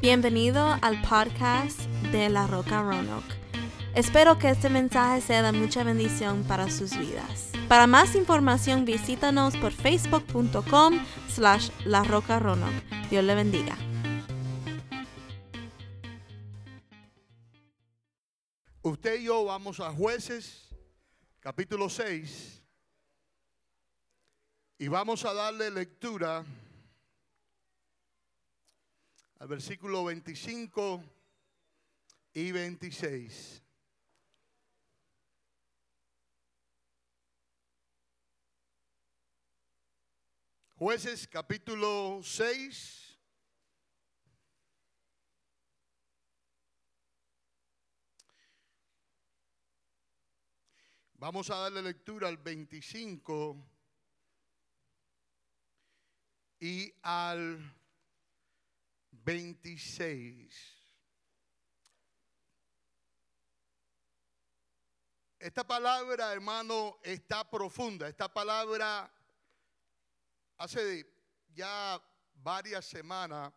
Bienvenido al podcast de La Roca Roanoke. Espero que este mensaje sea de mucha bendición para sus vidas. Para más información visítanos por facebook.com slash La Roca Roanoke. Dios le bendiga. Usted y yo vamos a jueces capítulo 6 y vamos a darle lectura al versículo 25 y 26. Jueces capítulo 6. Vamos a darle lectura al 25 y al 26. Esta palabra, hermano, está profunda. Esta palabra hace ya varias semanas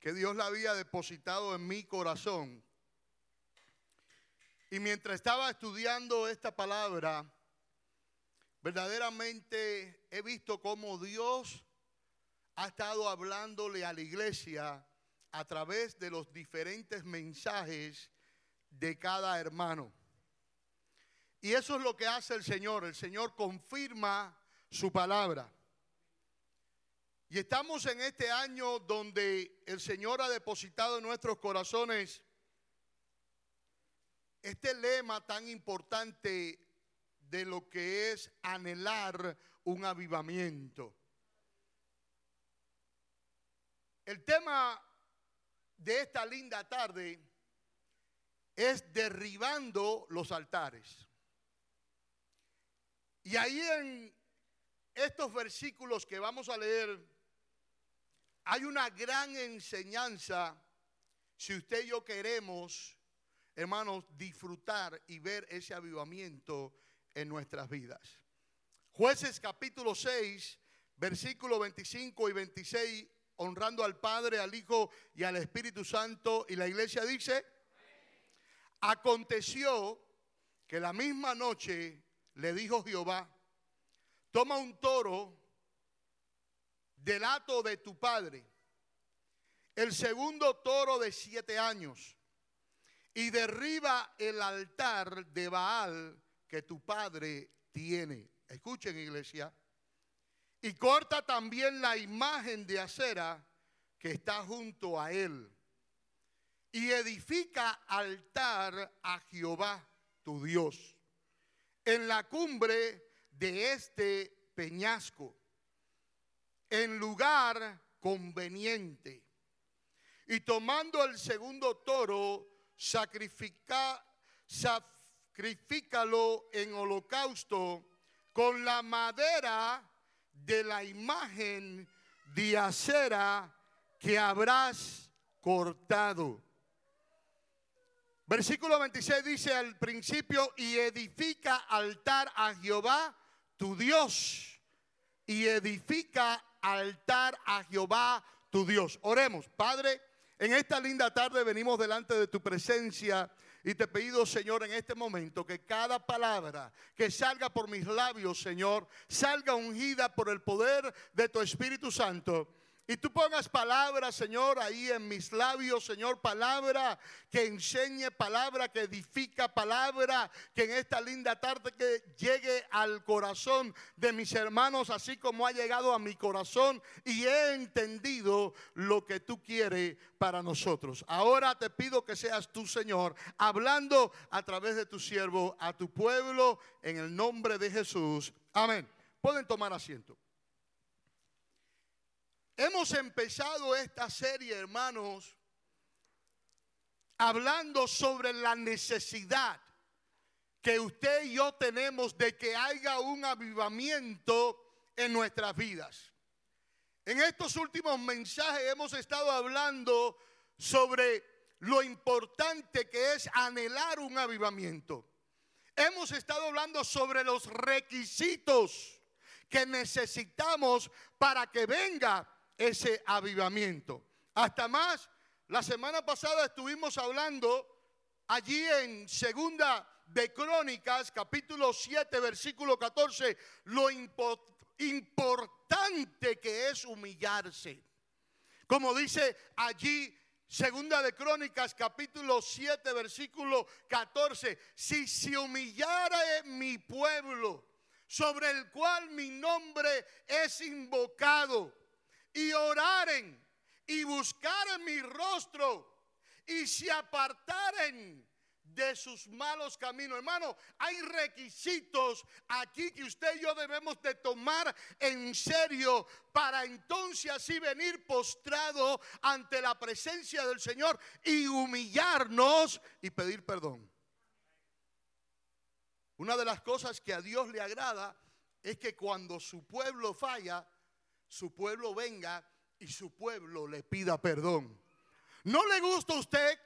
que Dios la había depositado en mi corazón. Y mientras estaba estudiando esta palabra, verdaderamente he visto cómo Dios ha estado hablándole a la iglesia a través de los diferentes mensajes de cada hermano. Y eso es lo que hace el Señor. El Señor confirma su palabra. Y estamos en este año donde el Señor ha depositado en nuestros corazones este lema tan importante de lo que es anhelar un avivamiento. El tema de esta linda tarde es derribando los altares. Y ahí en estos versículos que vamos a leer hay una gran enseñanza si usted y yo queremos hermanos, disfrutar y ver ese avivamiento en nuestras vidas. Jueces capítulo 6, versículo 25 y 26, honrando al Padre, al Hijo y al Espíritu Santo. Y la iglesia dice, aconteció que la misma noche le dijo Jehová, toma un toro del hato de tu padre, el segundo toro de siete años y derriba el altar de Baal que tu padre tiene. Escuchen iglesia. Y corta también la imagen de acera que está junto a él. Y edifica altar a Jehová, tu Dios, en la cumbre de este peñasco, en lugar conveniente. Y tomando el segundo toro, sacrifica, sacrifícalo en holocausto con la madera de la imagen de acera que habrás cortado. Versículo 26 dice al principio, y edifica altar a Jehová, tu Dios, y edifica altar a Jehová, tu Dios. Oremos, Padre. En esta linda tarde venimos delante de tu presencia y te pido, Señor, en este momento que cada palabra que salga por mis labios, Señor, salga ungida por el poder de tu Espíritu Santo y tú pongas palabra, Señor, ahí en mis labios, Señor, palabra que enseñe, palabra que edifica, palabra que en esta linda tarde que llegue al corazón de mis hermanos, así como ha llegado a mi corazón y he entendido lo que tú quieres para nosotros. Ahora te pido que seas tú, Señor, hablando a través de tu siervo a tu pueblo en el nombre de Jesús. Amén. Pueden tomar asiento. Hemos empezado esta serie, hermanos, hablando sobre la necesidad que usted y yo tenemos de que haya un avivamiento en nuestras vidas. En estos últimos mensajes hemos estado hablando sobre lo importante que es anhelar un avivamiento. Hemos estado hablando sobre los requisitos que necesitamos para que venga ese avivamiento. Hasta más, la semana pasada estuvimos hablando allí en segunda de Crónicas, capítulo 7, versículo 14, lo importante que es humillarse. Como dice allí Segunda de Crónicas, capítulo 7, versículo 14. Si se humillara mi pueblo, sobre el cual mi nombre es invocado, y oraren y buscaren mi rostro, y se apartaren de sus malos caminos. Hermano, hay requisitos aquí que usted y yo debemos de tomar en serio para entonces así venir postrado ante la presencia del Señor y humillarnos y pedir perdón. Una de las cosas que a Dios le agrada es que cuando su pueblo falla, su pueblo venga y su pueblo le pida perdón. ¿No le gusta a usted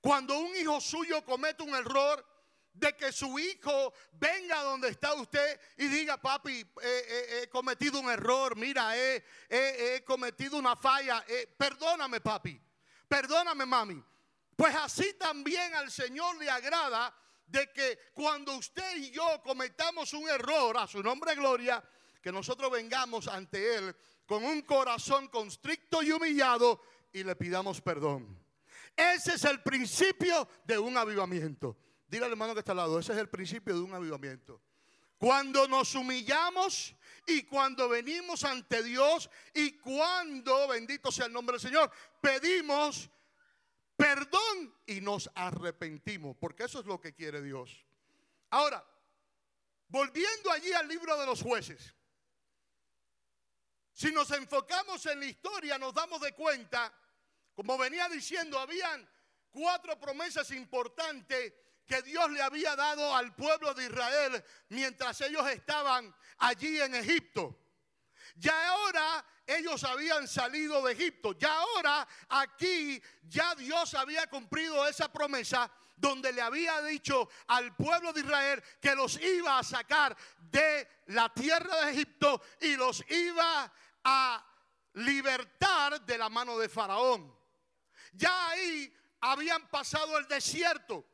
cuando un hijo suyo comete un error, de que su hijo venga donde está usted y diga, papi, he cometido un error, mira, he, cometido una falla, eh, perdóname, papi, perdóname, mami. Pues así también al Señor le agrada de que cuando usted y yo cometamos un error, a su nombre gloria, que nosotros vengamos ante Él con un corazón constricto y humillado y le pidamos perdón. Ese es el principio de un avivamiento. Dile al hermano que está al lado, ese es el principio de un avivamiento. Cuando nos humillamos y cuando venimos ante Dios y cuando, bendito sea el nombre del Señor, pedimos perdón y nos arrepentimos, porque eso es lo que quiere Dios. Ahora, volviendo allí al libro de los jueces, si nos enfocamos en la historia nos damos de cuenta como venía diciendo, habían cuatro promesas importantes que Dios le había dado al pueblo de Israel mientras ellos estaban allí en Egipto. Ya ahora ellos habían salido de Egipto. Ya ahora aquí ya Dios había cumplido esa promesa donde le había dicho al pueblo de Israel que los iba a sacar de la tierra de Egipto y los iba a libertar de la mano de Faraón. Ya ahí habían pasado el desierto.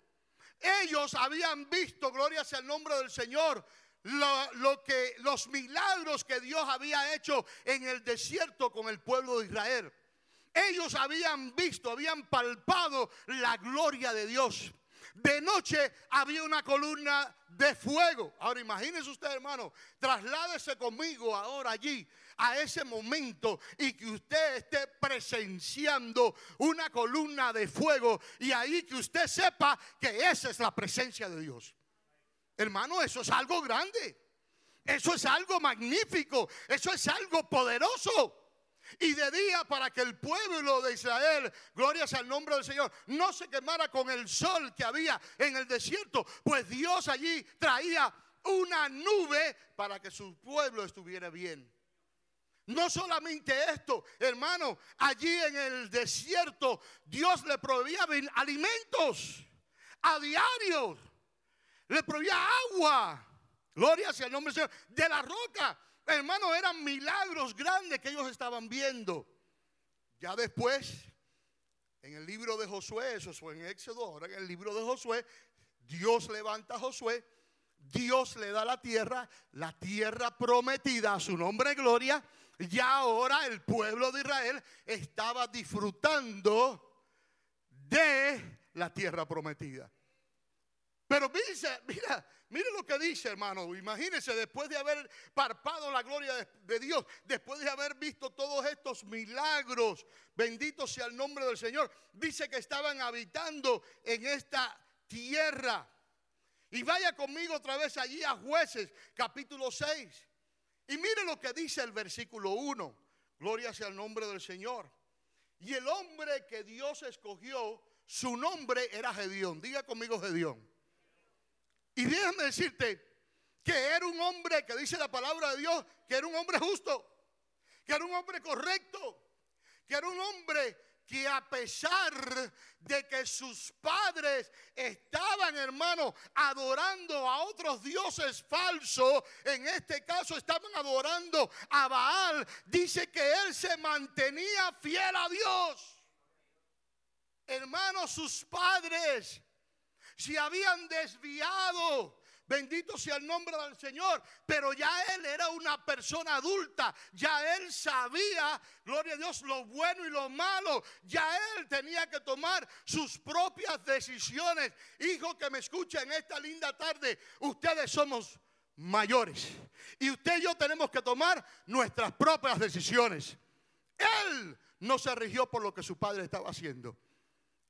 Ellos habían visto, gloria sea el nombre del Señor, lo, que los milagros que Dios había hecho en el desierto con el pueblo de Israel. Ellos habían visto, habían palpado la gloria de Dios. De noche había una columna de fuego. Ahora imagínese usted, hermano, trasládese conmigo ahora allí a ese momento y que usted esté presenciando una columna de fuego y ahí que usted sepa que esa es la presencia de Dios. Hermano, eso es algo grande. Eso es algo magnífico. Eso es algo poderoso. Y de día para que el pueblo de Israel, gloria sea el nombre del Señor, no se quemara con el sol que había en el desierto, pues Dios allí traía una nube para que su pueblo estuviera bien. No solamente esto, hermano, allí en el desierto Dios le proveía alimentos a diario, le proveía agua, gloria sea el nombre del Señor, de la roca. Hermano, eran milagros grandes que ellos estaban viendo. Ya después, en el libro de Josué, eso fue en Éxodo, ahora en el libro de Josué, Dios levanta a Josué, Dios le da la tierra, la tierra prometida a su nombre gloria ya ahora el pueblo de Israel estaba disfrutando de la tierra prometida. Pero dice, mira, mire lo que dice, hermano. Imagínense, después de haber parpado la gloria de, Dios, después de haber visto todos estos milagros, bendito sea el nombre del Señor, dice que estaban habitando en esta tierra. Y vaya conmigo otra vez allí a jueces, capítulo 6. Y mire lo que dice el versículo 1. Gloria sea el nombre del Señor. Y el hombre que Dios escogió, su nombre era Gedeón. Diga conmigo Gedeón. Y déjame decirte que era un hombre que dice la palabra de Dios, que era un hombre justo, que era un hombre correcto, que era un hombre que a pesar de que sus padres estaban, hermano, adorando a otros dioses falsos, en este caso estaban adorando a Baal, dice que él se mantenía fiel a Dios. Hermanos, sus padres se habían desviado. Bendito sea el nombre del Señor. Pero ya él era una persona adulta. Ya él sabía, gloria a Dios, lo bueno y lo malo. Ya él tenía que tomar sus propias decisiones. Hijo que me escucha en esta linda tarde, ustedes somos mayores. Y usted y yo tenemos que tomar nuestras propias decisiones. Él no se rigió por lo que su padre estaba haciendo.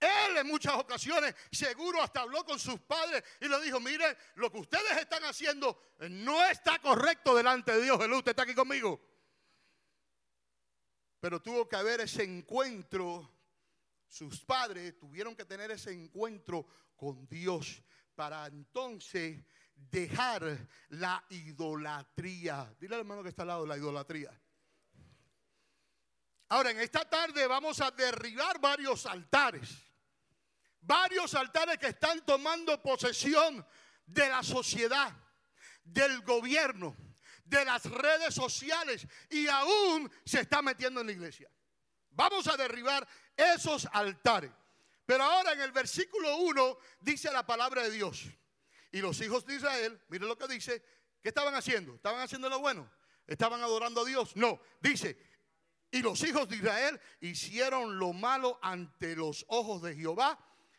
Él en muchas ocasiones seguro hasta habló con sus padres y le dijo, mire, lo que ustedes están haciendo no está correcto delante de Dios. Jesús, usted está aquí conmigo. Pero tuvo que haber ese encuentro. Sus padres tuvieron que tener ese encuentro con Dios para entonces dejar la idolatría. Dile al hermano que está al lado, la idolatría. Ahora, en esta tarde vamos a derribar varios altares. Varios altares que están tomando posesión de la sociedad, del gobierno, de las redes sociales y aún se está metiendo en la iglesia. Vamos a derribar esos altares. Pero ahora en el versículo 1 dice la palabra de Dios. Y los hijos de Israel, miren lo que dice, ¿qué estaban haciendo? ¿Estaban haciendo lo bueno? ¿Estaban adorando a Dios? No, dice, y los hijos de Israel hicieron lo malo ante los ojos de Jehová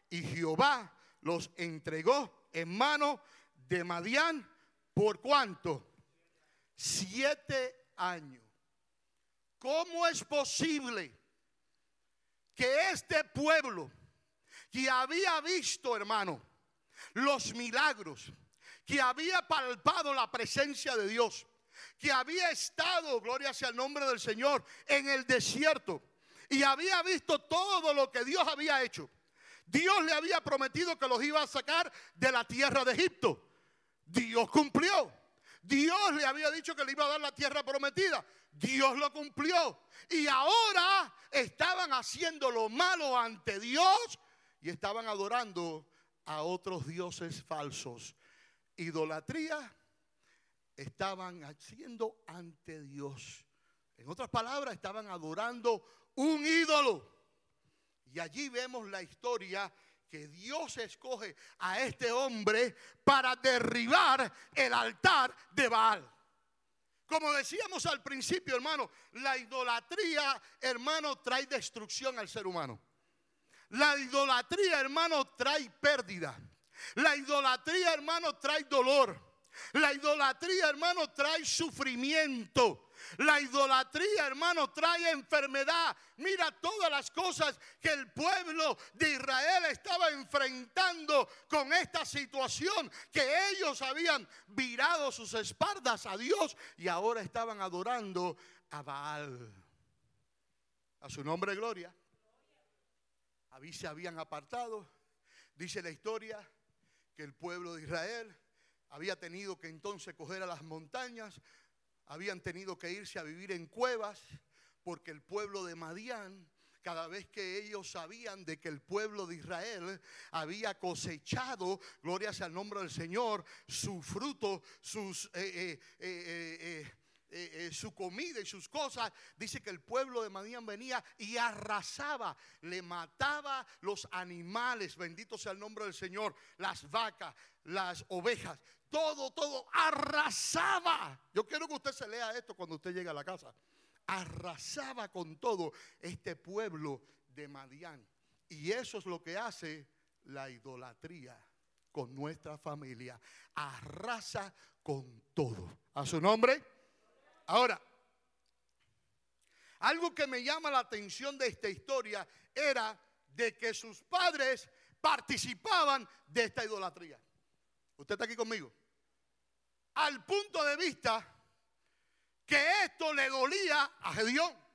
y Jehová los entregó en mano de Madián por cuánto? Siete años. ¿Cómo es posible que este pueblo que había visto, hermano, los milagros, que había palpado la presencia de Dios, que había estado, gloria sea el nombre del Señor, en el desierto y había visto todo lo que Dios había hecho. Dios le había prometido que los iba a sacar de la tierra de Egipto. Dios cumplió. Dios le había dicho que le iba a dar la tierra prometida. Dios lo cumplió. Y ahora estaban haciendo lo malo ante Dios y estaban adorando a otros dioses falsos. Idolatría estaban haciendo ante Dios. En otras palabras, estaban adorando un ídolo. Y allí vemos la historia que Dios escoge a este hombre para derribar el altar de Baal. Como decíamos al principio, hermano, la idolatría, hermano, trae destrucción al ser humano. La idolatría, hermano, trae pérdida. La idolatría, hermano, trae dolor. La idolatría, hermano, trae sufrimiento. La idolatría, hermano, trae enfermedad. Mira todas las cosas que el pueblo de Israel estaba enfrentando con esta situación, que ellos habían virado sus espaldas a Dios y ahora estaban adorando a Baal. A su nombre, gloria. Ahí se habían apartado. Dice la historia que el pueblo de Israel había tenido que entonces coger a las montañas, habían tenido que irse a vivir en cuevas, porque el pueblo de Madián, cada vez que ellos sabían de que el pueblo de Israel había cosechado, gloria sea el nombre del Señor, su fruto, sus... Eh, eh, eh, su comida y sus cosas, dice que el pueblo de Madián venía y arrasaba, le mataba los animales, bendito sea el nombre del Señor, las vacas, las ovejas, todo, todo, arrasaba. Yo quiero que usted se lea esto cuando usted llegue a la casa. Arrasaba con todo este pueblo de Madián. Y eso es lo que hace la idolatría con nuestra familia. Arrasa con todo. A su nombre. Ahora, algo que me llama la atención de esta historia era de que sus padres participaban de esta idolatría. ¿Usted está aquí conmigo? Al punto de vista que esto le dolía a Gedeón.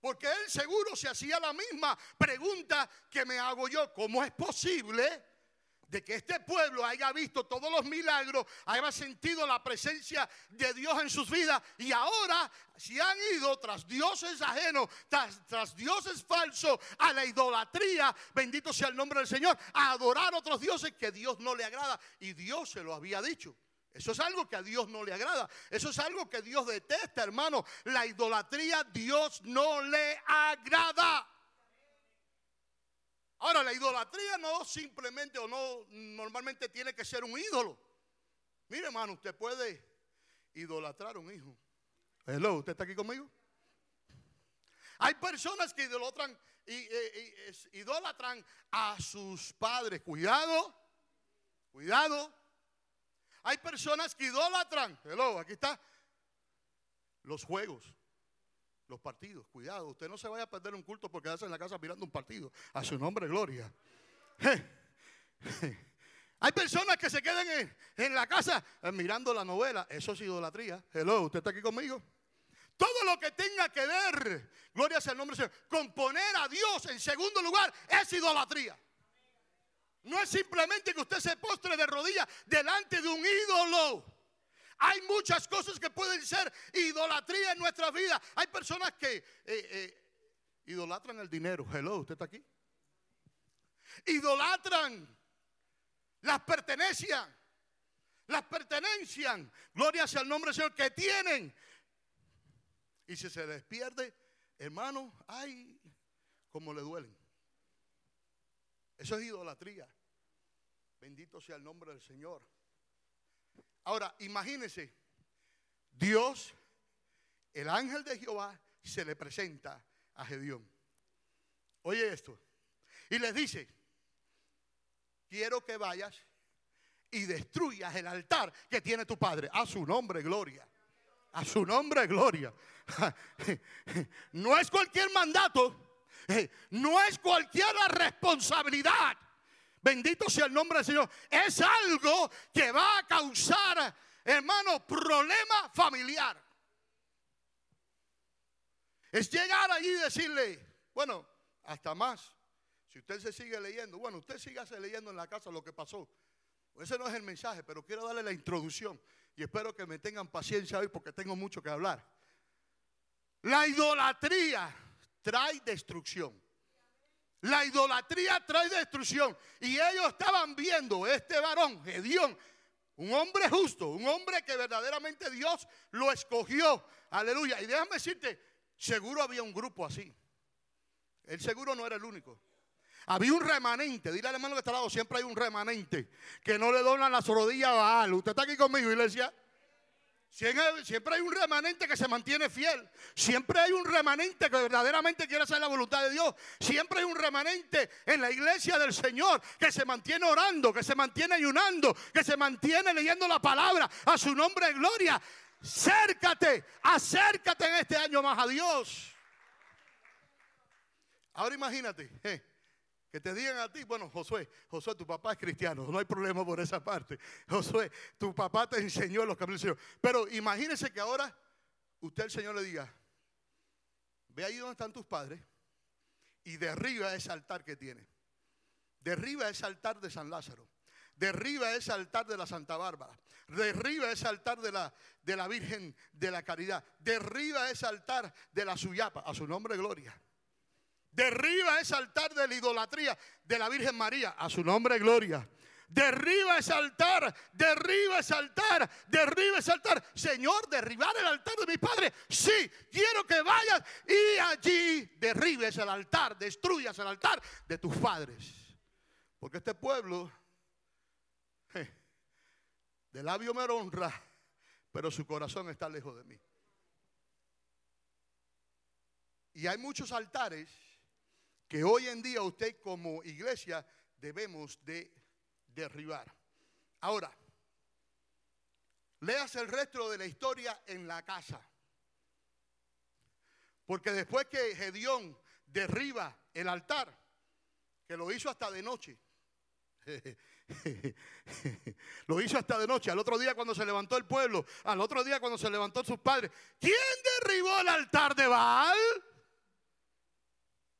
Porque él seguro se hacía la misma pregunta que me hago yo. ¿Cómo es posible de que este pueblo haya visto todos los milagros, haya sentido la presencia de Dios en sus vidas y ahora si han ido tras dioses ajenos, tras, tras dioses falsos, a la idolatría, bendito sea el nombre del Señor, a adorar a otros dioses que Dios no le agrada y Dios se lo había dicho? Eso es algo que a Dios no le agrada. Eso es algo que Dios detesta, hermano. La idolatría Dios no le agrada. Ahora, la idolatría no simplemente o no normalmente tiene que ser un ídolo. Mire, hermano, usted puede idolatrar un hijo. Hello, ¿usted está aquí conmigo? Hay personas que idolatran, y, idolatran a sus padres. Cuidado, cuidado. Hay personas que idolatran. Hello, aquí está. Los juegos, los partidos. Cuidado, usted no se vaya a perder un culto porque quedarse en la casa mirando un partido. A su nombre, gloria. Hay personas que se quedan en, la casa eh, mirando la novela. Eso es idolatría. Hello, ¿usted está aquí conmigo? Todo lo que tenga que ver, gloria sea el nombre del Señor, con poner a Dios en segundo lugar es idolatría. No es simplemente que usted se postre de rodillas delante de un ídolo. Hay muchas cosas que pueden ser idolatría en nuestra vida. Hay personas que eh, eh, idolatran el dinero. Hello, ¿usted está aquí? Idolatran las pertenencias. Las pertenencias. Gloria sea el nombre del Señor que tienen. Y si se les pierde, hermano, ay, como le duelen. Eso es idolatría. Bendito sea el nombre del Señor. Ahora, imagínense, Dios, el ángel de Jehová, se le presenta a Gedeón. Oye esto. Y les dice, quiero que vayas y destruyas el altar que tiene tu padre. A su nombre, gloria. A su nombre, gloria. No es cualquier mandato. No es cualquier responsabilidad. Bendito sea el nombre del Señor. Es algo que va a causar, hermano, problema familiar. Es llegar allí y decirle, bueno, hasta más. Si usted se sigue leyendo, bueno, usted sígase leyendo en la casa lo que pasó. Ese no es el mensaje, pero quiero darle la introducción. Y espero que me tengan paciencia hoy porque tengo mucho que hablar. La idolatría trae destrucción. La idolatría trae destrucción. Y ellos estaban viendo este varón, Gedeón, un hombre justo, un hombre que verdaderamente Dios lo escogió. Aleluya. Y déjame decirte, seguro había un grupo así. El seguro no era el único. Había un remanente, dile al hermano que está lado, siempre hay un remanente que no le donan las rodillas a Baal. Usted está aquí conmigo, iglesia. Siempre hay un remanente que se mantiene fiel. Siempre hay un remanente que verdaderamente quiere hacer la voluntad de Dios. Siempre hay un remanente en la iglesia del Señor que se mantiene orando, que se mantiene ayunando, que se mantiene leyendo la palabra a su nombre de gloria. Acércate, acércate en este año más a Dios. Ahora imagínate. Eh, que te digan a ti, bueno, Josué, Josué, tu papá es cristiano, no hay problema por esa parte. Josué, tu papá te enseñó los caminos del Señor. Pero imagínese que ahora usted el Señor le diga, ve ahí donde están tus padres y derriba ese altar que tiene. Derriba ese altar de San Lázaro. Derriba ese altar de la Santa Bárbara. Derriba ese altar de la, de la Virgen de la Caridad. Derriba ese altar de la Suyapa. A su nombre, gloria. Derriba ese altar de la idolatría de la Virgen María. A su nombre, gloria. Derriba ese altar, derriba ese altar, derriba ese altar. Señor, derribar el altar de mi padre. Sí, quiero que vayas y allí derribes el altar, destruyas el altar de tus padres. Porque este pueblo de labio me honra, pero su corazón está lejos de mí. Y hay muchos altares que hoy en día usted como iglesia debemos de derribar. Ahora, leas el resto de la historia en la casa. Porque después que Gedeón derriba el altar, que lo hizo hasta de noche, lo hizo hasta de noche, al otro día cuando se levantó el pueblo, al otro día cuando se levantó sus padres, ¿quién derribó el altar de Baal?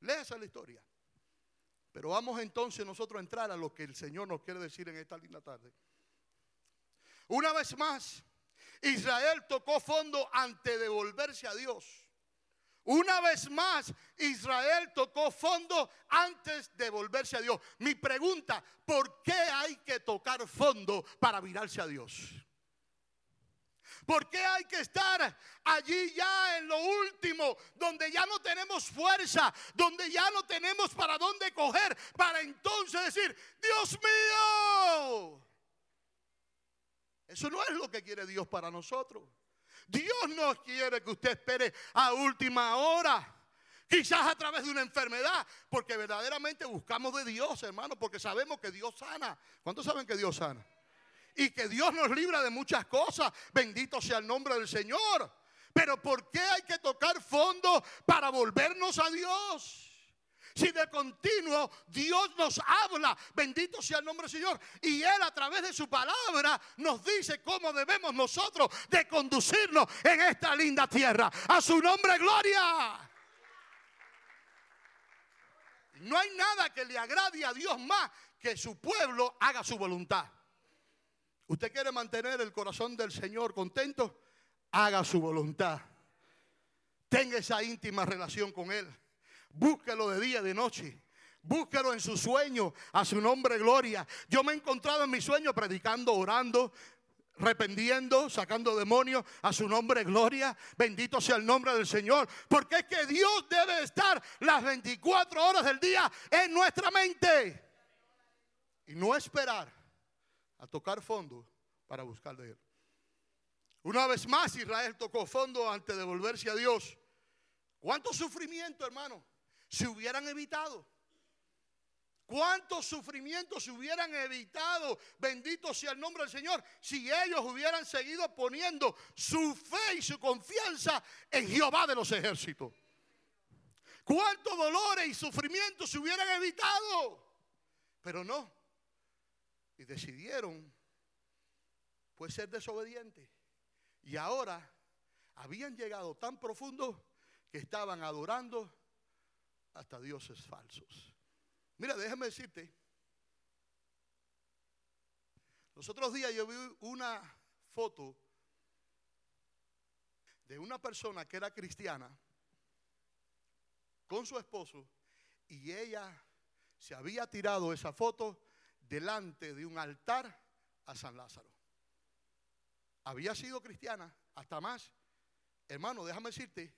Léase la historia. Pero vamos entonces nosotros a entrar a lo que el Señor nos quiere decir en esta linda tarde. Una vez más, Israel tocó fondo ante devolverse a Dios. Una vez más, Israel tocó fondo antes de volverse a Dios. Mi pregunta, ¿por qué hay que tocar fondo para virarse a Dios? ¿Por qué hay que estar allí ya en lo último, donde ya no tenemos fuerza, donde ya no tenemos para dónde coger, para entonces decir, Dios mío? Eso no es lo que quiere Dios para nosotros. Dios no quiere que usted espere a última hora. Quizás a través de una enfermedad, porque verdaderamente buscamos de Dios, hermano, porque sabemos que Dios sana. ¿Cuántos saben que Dios sana? Y que Dios nos libra de muchas cosas. Bendito sea el nombre del Señor. Pero ¿por qué hay que tocar fondo para volvernos a Dios? Si de continuo Dios nos habla, bendito sea el nombre del Señor, y Él a través de su palabra nos dice cómo debemos nosotros de conducirnos en esta linda tierra. A su nombre, gloria. No hay nada que le agrade a Dios más que su pueblo haga su voluntad. ¿Usted quiere mantener el corazón del Señor contento? Haga su voluntad. Tenga esa íntima relación con Él. Búsquelo de día y de noche. Búsquelo en su sueño, a su nombre gloria. Yo me he encontrado en mi sueño predicando, orando, rependiendo, sacando demonios a su nombre gloria. Bendito sea el nombre del Señor. Porque es que Dios debe estar las 24 horas del día en nuestra mente. Y no esperar a tocar fondo para buscar de Él. Una vez más Israel tocó fondo antes de volverse a Dios. ¿Cuánto sufrimiento, hermano, se hubieran evitado? ¿Cuántos sufrimientos se hubieran evitado? Bendito sea el nombre del Señor. Si ellos hubieran seguido poniendo su fe y su confianza en Jehová de los ejércitos. ¿Cuántos dolores y sufrimientos se hubieran evitado? Pero no y decidieron pues ser desobedientes. Y ahora habían llegado tan profundo que estaban adorando hasta dioses falsos. Mira, déjame decirte, los otros días yo vi una foto de una persona que era cristiana con su esposo y ella se había tirado esa foto delante de un altar a San Lázaro. Había sido cristiana, hasta más. Hermano, déjame decirte,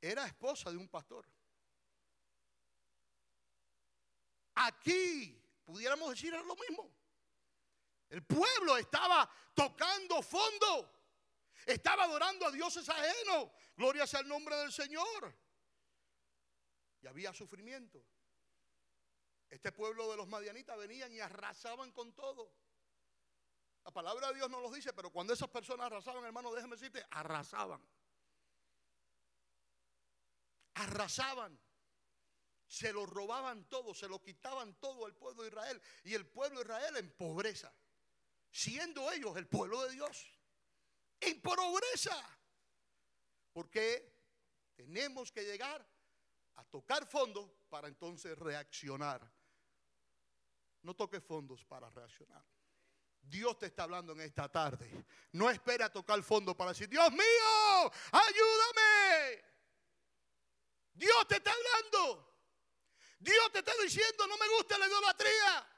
era esposa de un pastor. Aquí, pudiéramos decir, lo mismo. El pueblo estaba tocando fondo. Estaba adorando a dioses ajenos. Gloria sea el nombre del Señor. Y había sufrimiento. Este pueblo de los madianitas venían y arrasaban con todo. La palabra de Dios no los dice, pero cuando esas personas arrasaban, hermano, déjeme decirte, arrasaban. Arrasaban. Se lo robaban todo, se lo quitaban todo al pueblo de Israel. Y el pueblo de Israel en pobreza. Siendo ellos el pueblo de Dios. En pobreza. Porque tenemos que llegar a tocar fondo para entonces reaccionar. No toques fondos para reaccionar. Dios te está hablando en esta tarde. No espere a tocar fondo para decir, Dios mío, ayúdame. Dios te está hablando. Dios te está diciendo, no me gusta la idolatría.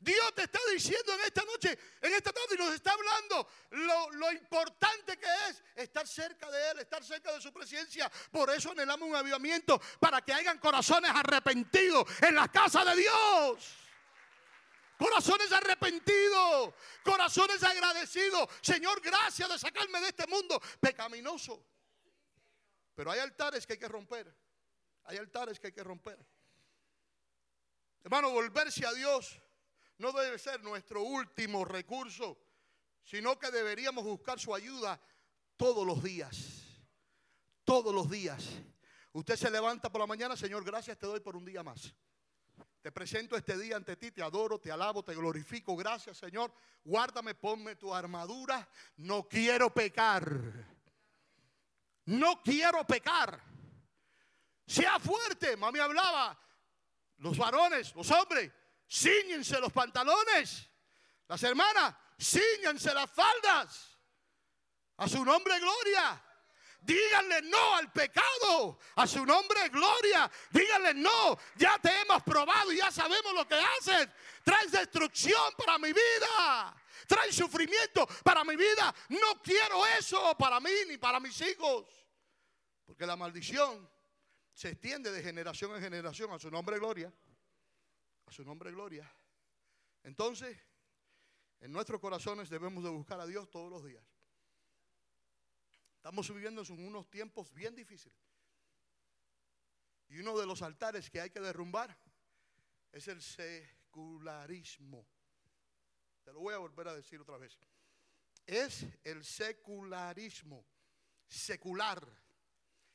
Dios te está diciendo en esta noche, en esta tarde, y nos está hablando lo, importante que es estar cerca de Él, estar cerca de su presencia. Por eso anhelamos un avivamiento, para que hayan corazones arrepentidos en la casa de Dios. Corazones arrepentidos, corazones agradecidos. Señor, gracias de sacarme de este mundo pecaminoso. Pero hay altares que hay que romper. Hay altares que hay que romper. Hermano, volverse a Dios no debe ser nuestro último recurso, sino que deberíamos buscar su ayuda todos los días. Todos los días. Usted se levanta por la mañana, Señor, gracias te doy por un día más. Te presento este día ante ti, te adoro, te alabo, te glorifico. Gracias, Señor. Guárdame, ponme tu armadura. No quiero pecar. No quiero pecar. Sea fuerte. Mami hablaba. Los varones, los hombres, ciñense los pantalones. Las hermanas, ciñense las faldas. A su nombre, gloria. Díganle no al pecado. A su nombre, gloria. Díganle no. Ya te hemos probado y ya sabemos lo que haces. Traes destrucción para mi vida. traen sufrimiento para mi vida. No quiero eso para mí ni para mis hijos. Porque la maldición se extiende de generación en generación a su nombre gloria. A su nombre gloria. Entonces, en nuestros corazones debemos de buscar a Dios todos los días. Estamos viviendo en unos tiempos bien difíciles. Y uno de los altares que hay que derrumbar es el secularismo. Te lo voy a volver a decir otra vez. Es el secularismo, secular.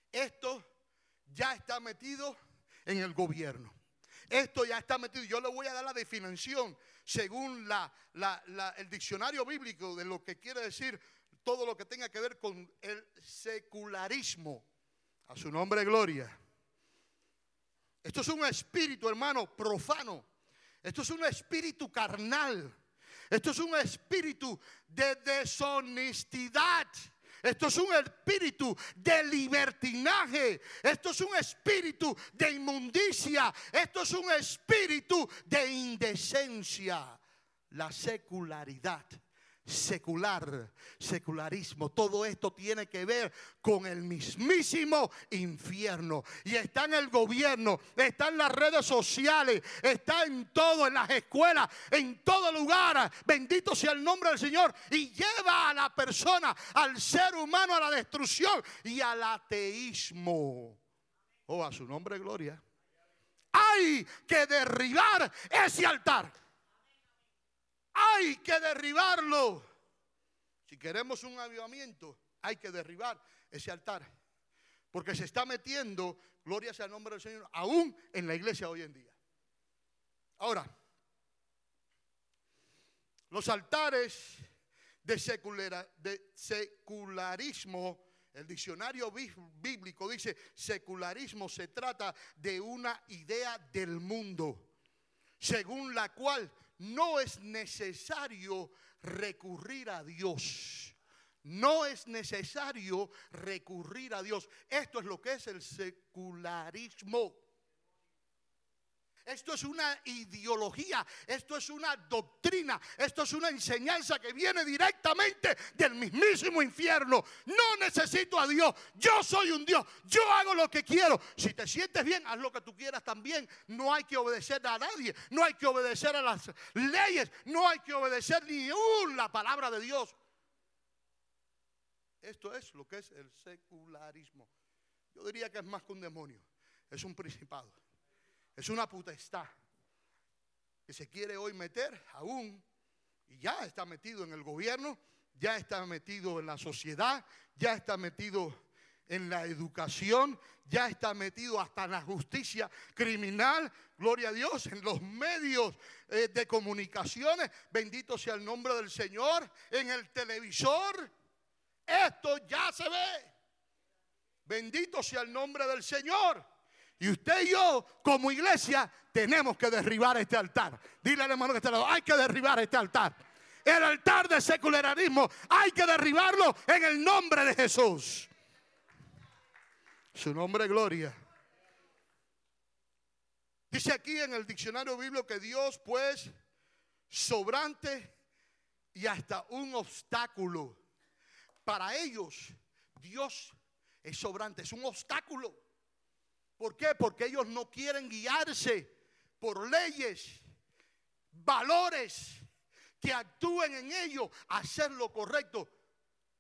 Esto ya está metido en el gobierno. Esto ya está metido. Yo le voy a dar la definición según el diccionario bíblico de lo que quiere decir todo lo que tenga que ver con el secularismo. A su nombre, gloria. Esto es un espíritu, hermano, profano. Esto es un espíritu carnal. Esto es un espíritu de deshonestidad. Esto es un espíritu de libertinaje. Esto es un espíritu de inmundicia. Esto es un espíritu de indecencia. La secularidad secular, secularismo. Todo esto tiene que ver con el mismísimo infierno. Y está en el gobierno, está en las redes sociales, está en todo, en las escuelas, en todo lugar. Bendito sea el nombre del Señor. Y lleva a la persona, al ser humano, a la destrucción y al ateísmo. Oh, a su nombre, gloria. Hay que derribar ese altar. Hay que derribarlo. Si queremos un avivamiento, hay que derribar ese altar. Porque se está metiendo, gloria sea el nombre del Señor, aún en la iglesia hoy en día. Ahora, los altares de, de secularismo, el diccionario bíblico dice, secularismo se trata de una idea del mundo, según la cual no es necesario recurrir a Dios. No es necesario recurrir a Dios. Esto es lo que es el secularismo. Esto es una ideología, esto es una doctrina, esto es una enseñanza que viene directamente del mismísimo infierno. No necesito a Dios, yo soy un Dios, yo hago lo que quiero. Si te sientes bien, haz lo que tú quieras también. No hay que obedecer a nadie, no hay que obedecer a las leyes, no hay que obedecer ni una palabra de Dios. Esto es lo que es el secularismo. Yo diría que es más que un demonio, es un principado. Es una potestad que se quiere hoy meter aún y ya está metido en el gobierno, ya está metido en la sociedad, ya está metido en la educación, ya está metido hasta en la justicia criminal, gloria a Dios, en los medios eh, de comunicaciones, bendito sea el nombre del Señor, en el televisor, esto ya se ve. Bendito sea el nombre del Señor. Y usted y yo, como iglesia, tenemos que derribar este altar. Dile al hermano que está lado, hay que derribar este altar. El altar de secularismo, hay que derribarlo en el nombre de Jesús. Su nombre, gloria. Dice aquí en el diccionario bíblico que Dios, pues, sobrante y hasta un obstáculo. Para ellos, Dios es sobrante, es un obstáculo. ¿Por qué? Porque ellos no quieren guiarse por leyes, valores que actúen en ellos a hacer lo correcto,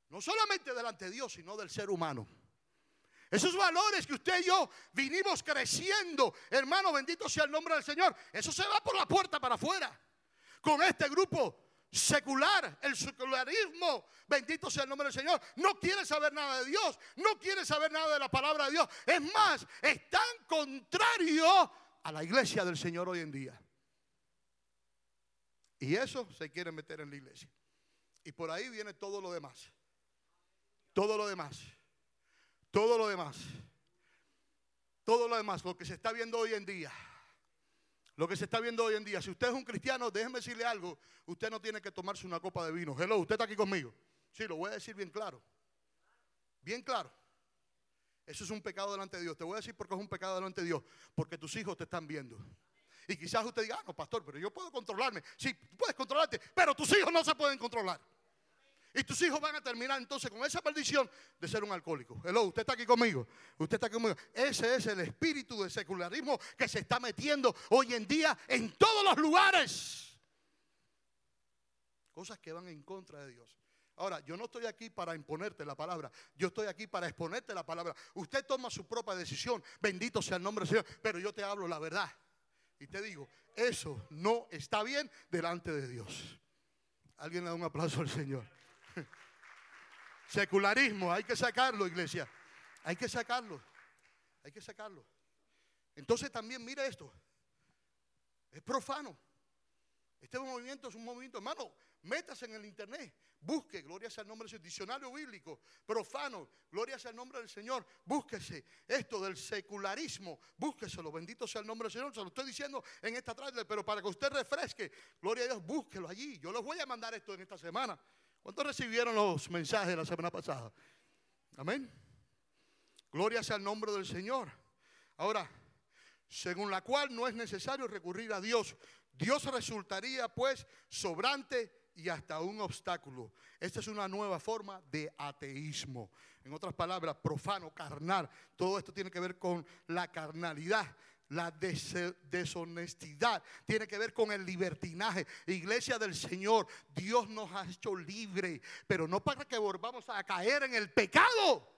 no solamente delante de Dios, sino del ser humano. Esos valores que usted y yo vinimos creciendo, hermano, bendito sea el nombre del Señor, eso se va por la puerta para afuera. Con este grupo secular, el secularismo, bendito sea el nombre del Señor, no quiere saber nada de Dios, no quiere saber nada de la palabra de Dios. Es más, es tan contrario a la iglesia del Señor hoy en día. Y eso se quiere meter en la iglesia. Y por ahí viene todo lo demás. Todo lo demás. Todo lo demás. Todo lo demás, lo que se está viendo hoy en día. Lo que se está viendo hoy en día. Si usted es un cristiano, déjeme decirle algo. Usted no tiene que tomarse una copa de vino. Hello, usted está aquí conmigo. Sí, lo voy a decir bien claro. Bien claro. Eso es un pecado delante de Dios. Te voy a decir por qué es un pecado delante de Dios. Porque tus hijos te están viendo. Y quizás usted diga, ah, no, pastor, pero yo puedo controlarme. Sí, puedes controlarte, pero tus hijos no se pueden controlar. Y tus hijos van a terminar entonces con esa maldición de ser un alcohólico. Hello, usted está aquí conmigo. Usted está aquí conmigo. Ese es el espíritu de secularismo que se está metiendo hoy en día en todos los lugares. Cosas que van en contra de Dios. Ahora, yo no estoy aquí para imponerte la palabra, yo estoy aquí para exponerte la palabra. Usted toma su propia decisión, bendito sea el nombre del Señor, pero yo te hablo la verdad. Y te digo, eso no está bien delante de Dios. Alguien le da un aplauso al Señor. Secularismo, hay que sacarlo, iglesia. Hay que sacarlo. Hay que sacarlo. Entonces también mire esto. Es profano. Este movimiento es un movimiento, hermano, métase en el internet, busque, gloria sea el nombre del diccionario bíblico, profano, gloria sea el nombre del Señor, búsquese esto del secularismo, búsqueselo, bendito sea el nombre del Señor, se lo estoy diciendo en esta tarde, pero para que usted refresque, gloria a Dios, búsquelo allí. Yo les voy a mandar esto en esta semana. ¿Cuántos recibieron los mensajes de la semana pasada? Amén. Gloria sea el nombre del Señor. Ahora, según la cual no es necesario recurrir a Dios. Dios resultaría pues sobrante y hasta un obstáculo. Esta es una nueva forma de ateísmo. En otras palabras, profano, carnal. Todo esto tiene que ver con la carnalidad la deshonestidad, tiene que ver con el libertinaje. Iglesia del Señor, Dios nos ha hecho libre, pero no para que volvamos a caer en el pecado.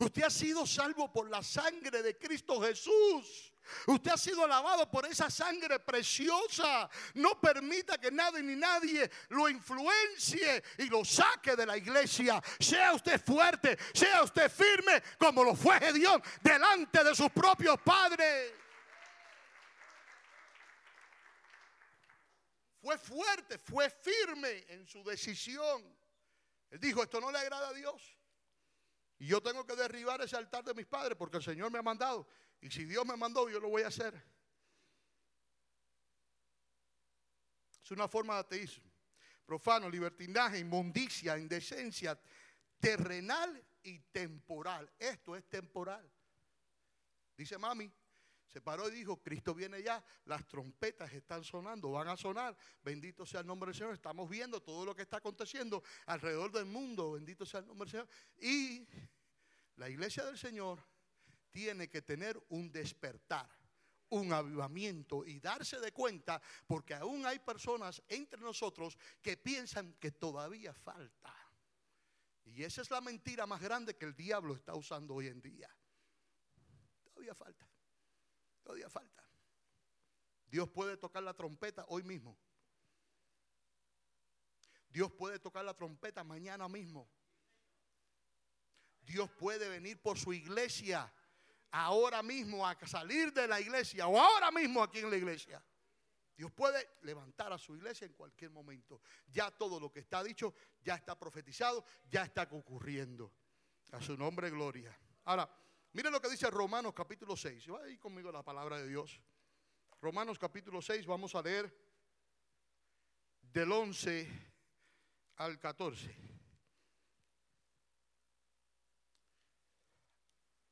Usted ha sido salvo por la sangre de Cristo Jesús. Usted ha sido lavado por esa sangre preciosa. No permita que nadie ni nadie lo influencie y lo saque de la iglesia. Sea usted fuerte, sea usted firme como lo fue Dios delante de sus propios padres. Fue fuerte, fue firme en su decisión. Él dijo, esto no le agrada a Dios. Y yo tengo que derribar ese altar de mis padres porque el Señor me ha mandado. Y si Dios me mandó, yo lo voy a hacer. Es una forma de ateísmo. Profano, libertinaje, inmundicia, indecencia, terrenal y temporal. Esto es temporal. Dice mami, se paró y dijo, Cristo viene ya, las trompetas están sonando, van a sonar, bendito sea el nombre del Señor, estamos viendo todo lo que está aconteciendo alrededor del mundo, bendito sea el nombre del Señor. Y la iglesia del Señor tiene que tener un despertar, un avivamiento y darse de cuenta, porque aún hay personas entre nosotros que piensan que todavía falta. Y esa es la mentira más grande que el diablo está usando hoy en día. Todavía falta. Todavía falta. Dios puede tocar la trompeta hoy mismo. Dios puede tocar la trompeta mañana mismo. Dios puede venir por su iglesia ahora mismo a salir de la iglesia o ahora mismo aquí en la iglesia. Dios puede levantar a su iglesia en cualquier momento. Ya todo lo que está dicho, ya está profetizado, ya está ocurriendo. A su nombre, gloria. Ahora, miren lo que dice Romanos capítulo 6. Va ahí conmigo la palabra de Dios. Romanos capítulo 6, vamos a leer del 11 al 14.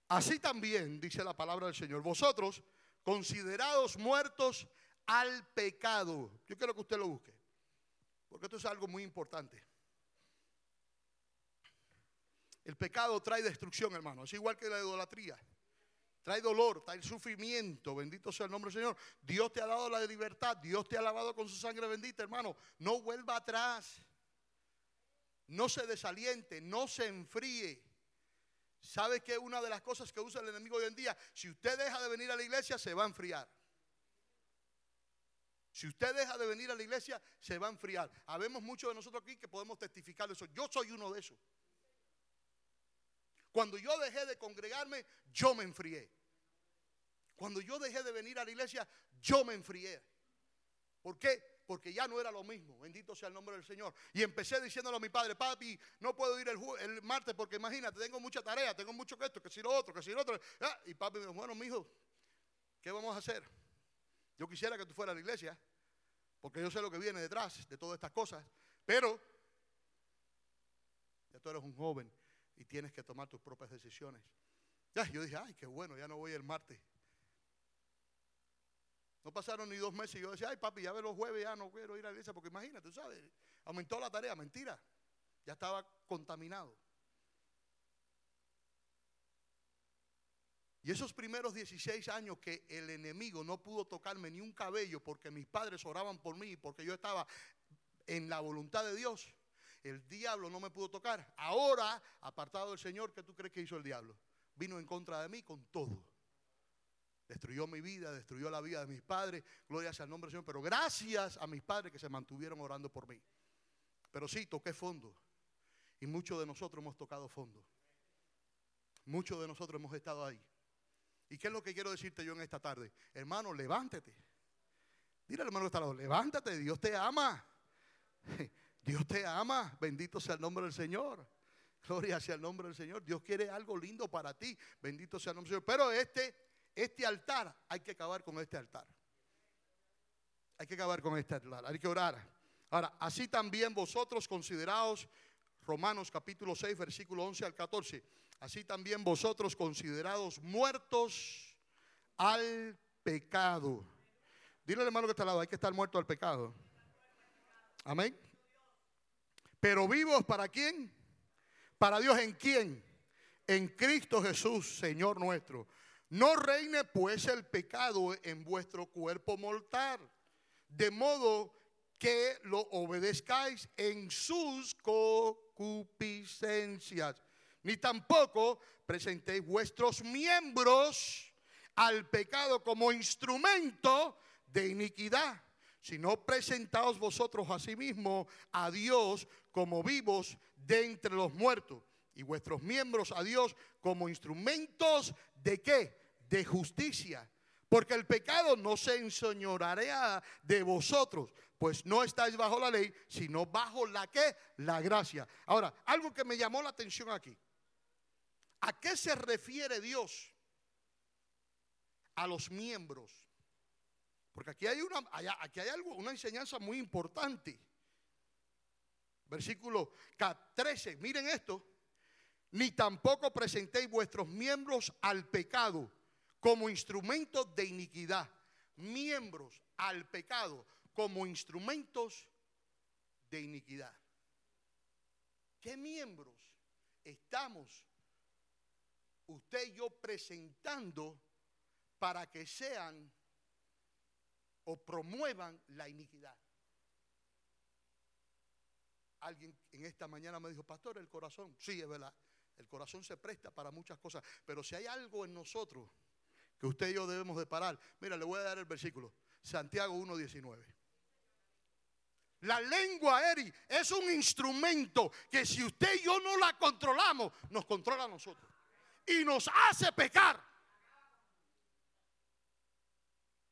Así también, dice la palabra del Señor, vosotros considerados muertos al pecado. Yo quiero que usted lo busque, porque esto es algo muy importante. El pecado trae destrucción, hermano. Es igual que la idolatría. Trae dolor, trae sufrimiento. Bendito sea el nombre del Señor. Dios te ha dado la libertad. Dios te ha lavado con su sangre bendita, hermano. No vuelva atrás. No se desaliente. No se enfríe. ¿Sabe que una de las cosas que usa el enemigo hoy en día? Si usted deja de venir a la iglesia, se va a enfriar. Si usted deja de venir a la iglesia, se va a enfriar. Habemos muchos de nosotros aquí que podemos testificar eso. Yo soy uno de esos. Cuando yo dejé de congregarme, yo me enfrié. Cuando yo dejé de venir a la iglesia, yo me enfrié. ¿Por qué? Porque ya no era lo mismo. Bendito sea el nombre del Señor. Y empecé diciéndolo a mi padre, papi, no puedo ir el, martes porque imagínate, tengo mucha tarea, tengo mucho que esto, que si lo otro, que si lo otro. Ah, y papi me dijo, bueno, mi hijo, ¿qué vamos a hacer? Yo quisiera que tú fueras a la iglesia, porque yo sé lo que viene detrás de todas estas cosas, pero ya tú eres un joven y tienes que tomar tus propias decisiones. Ya, yo dije, ay, qué bueno, ya no voy el martes. No pasaron ni dos meses y yo decía, ay papi, ya ve los jueves, ya no quiero ir a la iglesia, porque imagínate, tú sabes, aumentó la tarea, mentira. Ya estaba contaminado. Y esos primeros 16 años que el enemigo no pudo tocarme ni un cabello porque mis padres oraban por mí, porque yo estaba en la voluntad de Dios, el diablo no me pudo tocar. Ahora, apartado del Señor, ¿qué tú crees que hizo el diablo? Vino en contra de mí con todo. Destruyó mi vida, destruyó la vida de mis padres. Gloria sea al nombre del Señor. Pero gracias a mis padres que se mantuvieron orando por mí. Pero sí, toqué fondo. Y muchos de nosotros hemos tocado fondo. Muchos de nosotros hemos estado ahí. ¿Y qué es lo que quiero decirte yo en esta tarde? Hermano, levántate. Dile al hermano que está lado, levántate, Dios te ama. Dios te ama, bendito sea el nombre del Señor. Gloria sea el nombre del Señor. Dios quiere algo lindo para ti, bendito sea el nombre del Señor. Pero este, este altar, hay que acabar con este altar. Hay que acabar con este altar, hay que orar. Ahora, así también vosotros considerados, Romanos capítulo 6, versículo 11 al 14, así también vosotros considerados muertos al pecado. Dile al hermano que está al lado, hay que estar muerto al pecado. Amén. Pero vivos para quién? Para Dios en quién? En Cristo Jesús, Señor nuestro. No reine pues el pecado en vuestro cuerpo mortal, de modo que lo obedezcáis en sus concupiscencias, ni tampoco presentéis vuestros miembros al pecado como instrumento de iniquidad, sino presentaos vosotros a sí mismos a Dios como vivos de entre los muertos y vuestros miembros a Dios como instrumentos de qué? De justicia. Porque el pecado no se enseñoreará de vosotros, pues no estáis bajo la ley, sino bajo la que? La gracia. Ahora, algo que me llamó la atención aquí. ¿A qué se refiere Dios? A los miembros. Porque aquí hay una, aquí hay algo, una enseñanza muy importante. Versículo 13, miren esto. Ni tampoco presentéis vuestros miembros al pecado como instrumentos de iniquidad. Miembros al pecado como instrumentos de iniquidad. ¿Qué miembros estamos usted y yo presentando para que sean o promuevan la iniquidad? Alguien en esta mañana me dijo, pastor, el corazón, sí, es verdad, el corazón se presta para muchas cosas, pero si hay algo en nosotros que usted y yo debemos de parar, mira, le voy a dar el versículo, Santiago 1.19. La lengua, Eri, es un instrumento que si usted y yo no la controlamos, nos controla a nosotros. Y nos hace pecar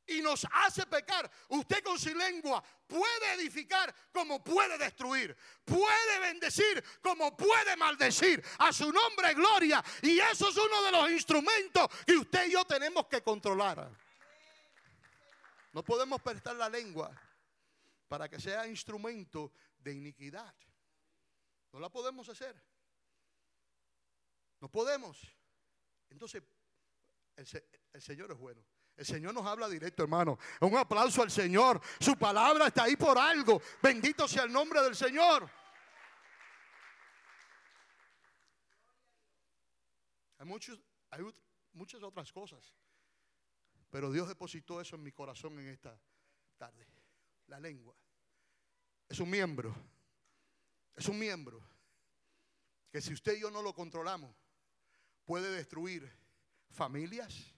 y nos hace pecar. Usted con su lengua puede edificar como puede destruir, puede bendecir como puede maldecir. A su nombre gloria. Y eso es uno de los instrumentos que usted y yo tenemos que controlar. No podemos prestar la lengua para que sea instrumento de iniquidad. No la podemos hacer. No podemos. Entonces, el, el Señor es bueno. El Señor nos habla directo, hermano. Un aplauso al Señor. Su palabra está ahí por algo. Bendito sea el nombre del Señor. Hay, muchos, hay muchas otras cosas. Pero Dios depositó eso en mi corazón en esta tarde. La lengua. Es un miembro. Es un miembro. Que si usted y yo no lo controlamos, puede destruir familias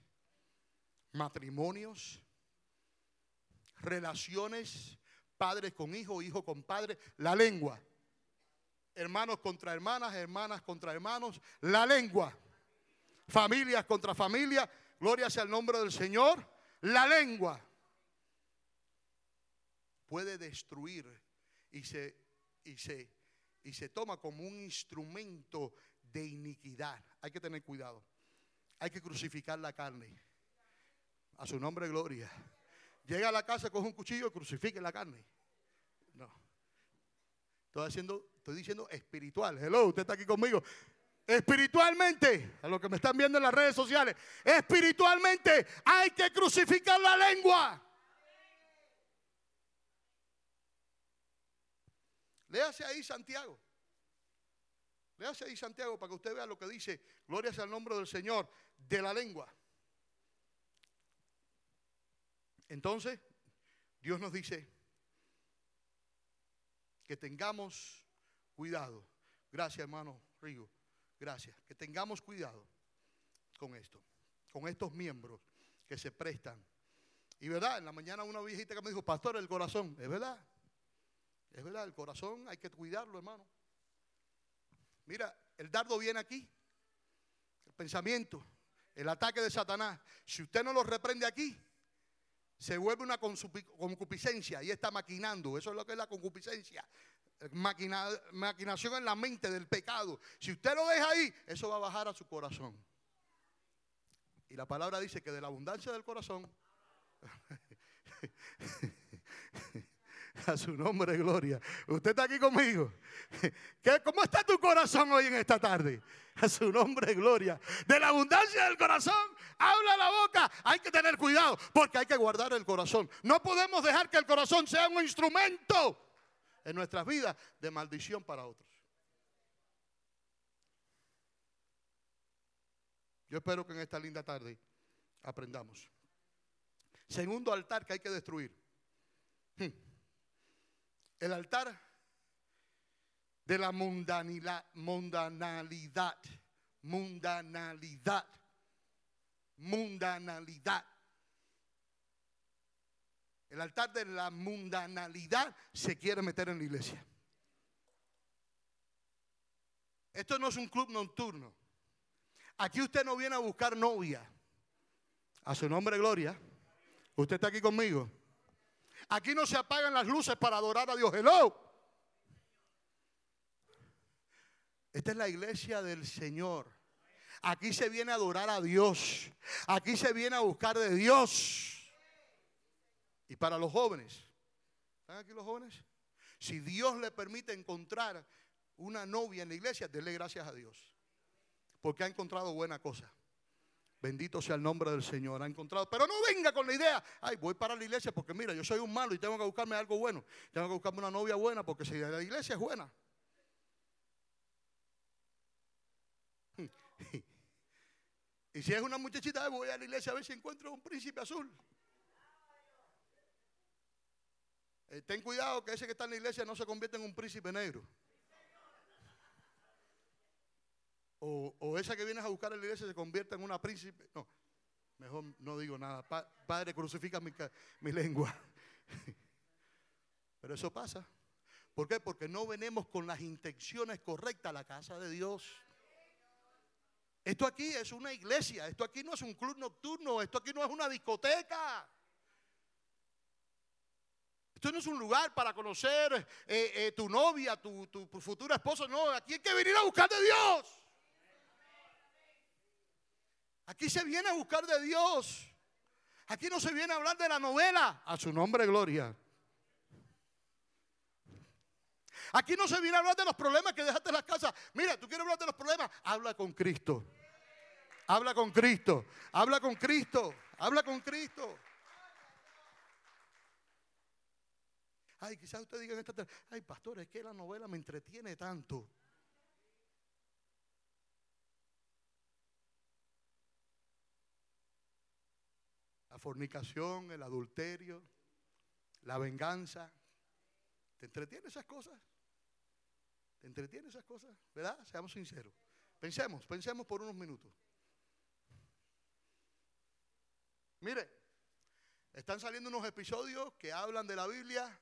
matrimonios, relaciones, padres con hijos, hijo con padre, la lengua. Hermanos contra hermanas, hermanas contra hermanos, la lengua. Familias contra familia, gloria sea el nombre del Señor, la lengua. Puede destruir y se, y se, y se toma como un instrumento de iniquidad. Hay que tener cuidado. Hay que crucificar la carne. A su nombre, gloria. Llega a la casa, coge un cuchillo y crucifique la carne. No. Estoy, haciendo, estoy diciendo espiritual. Hello, usted está aquí conmigo. Espiritualmente, a los que me están viendo en las redes sociales, espiritualmente hay que crucificar la lengua. Léase ahí Santiago. Léase ahí Santiago para que usted vea lo que dice, gloria sea el nombre del Señor, de la lengua. Entonces, Dios nos dice que tengamos cuidado. Gracias, hermano Rigo. Gracias. Que tengamos cuidado con esto, con estos miembros que se prestan. Y verdad, en la mañana una viejita que me dijo, pastor, el corazón, es verdad. Es verdad, el corazón hay que cuidarlo, hermano. Mira, el dardo viene aquí. El pensamiento, el ataque de Satanás. Si usted no lo reprende aquí, se vuelve una concupiscencia y está maquinando. Eso es lo que es la concupiscencia. maquinación en la mente del pecado. Si usted lo deja ahí, eso va a bajar a su corazón. Y la palabra dice que de la abundancia del corazón, a su nombre, gloria. Usted está aquí conmigo. ¿Qué, ¿Cómo está tu corazón hoy en esta tarde? A su nombre, gloria. De la abundancia del corazón, habla la boca. Hay que tener cuidado porque hay que guardar el corazón. No podemos dejar que el corazón sea un instrumento en nuestras vidas de maldición para otros. Yo espero que en esta linda tarde aprendamos. Segundo altar que hay que destruir. Hmm. El altar de la mundanalidad. Mundanalidad. Mundanalidad. Mundanalidad. El altar de la mundanalidad se quiere meter en la iglesia. Esto no es un club nocturno. Aquí usted no viene a buscar novia. A su nombre, gloria. Usted está aquí conmigo. Aquí no se apagan las luces para adorar a Dios. Hello. Esta es la iglesia del Señor. Aquí se viene a adorar a Dios. Aquí se viene a buscar de Dios. Y para los jóvenes, ¿están aquí los jóvenes? Si Dios le permite encontrar una novia en la iglesia, denle gracias a Dios. Porque ha encontrado buena cosa. Bendito sea el nombre del Señor. Ha encontrado. Pero no venga con la idea. Ay, voy para la iglesia porque mira, yo soy un malo y tengo que buscarme algo bueno. Tengo que buscarme una novia buena porque si la iglesia es buena. Y si es una muchachita, voy a la iglesia a ver si encuentro un príncipe azul. Eh, ten cuidado que ese que está en la iglesia no se convierta en un príncipe negro. O, esa que vienes a buscar en la iglesia se convierta en una príncipe. No, mejor no digo nada. padre, crucifica mi, mi lengua. Pero eso pasa. ¿Por qué? Porque no venimos con las intenciones correctas a la casa de Dios. Esto aquí es una iglesia, esto aquí no es un club nocturno, esto aquí no es una discoteca. Esto no es un lugar para conocer eh, eh, tu novia, tu, tu, futura esposa. No, aquí hay que venir a buscar de Dios. Aquí se viene a buscar de Dios. Aquí no se viene a hablar de la novela. A su nombre, gloria. Aquí no se viene a hablar de los problemas que dejaste en la casa. Mira, tú quieres hablar de los problemas. Habla con Cristo. Habla con Cristo. Habla con Cristo. Habla con Cristo. Ay, quizás usted diga en esta ay, pastor, es que la novela me entretiene tanto. La fornicación, el adulterio, la venganza. ¿Te entretiene esas cosas? ¿Te entretiene esas cosas? ¿Verdad? Seamos sinceros. Pensemos, pensemos por unos minutos. Mire, están saliendo unos episodios que hablan de la Biblia.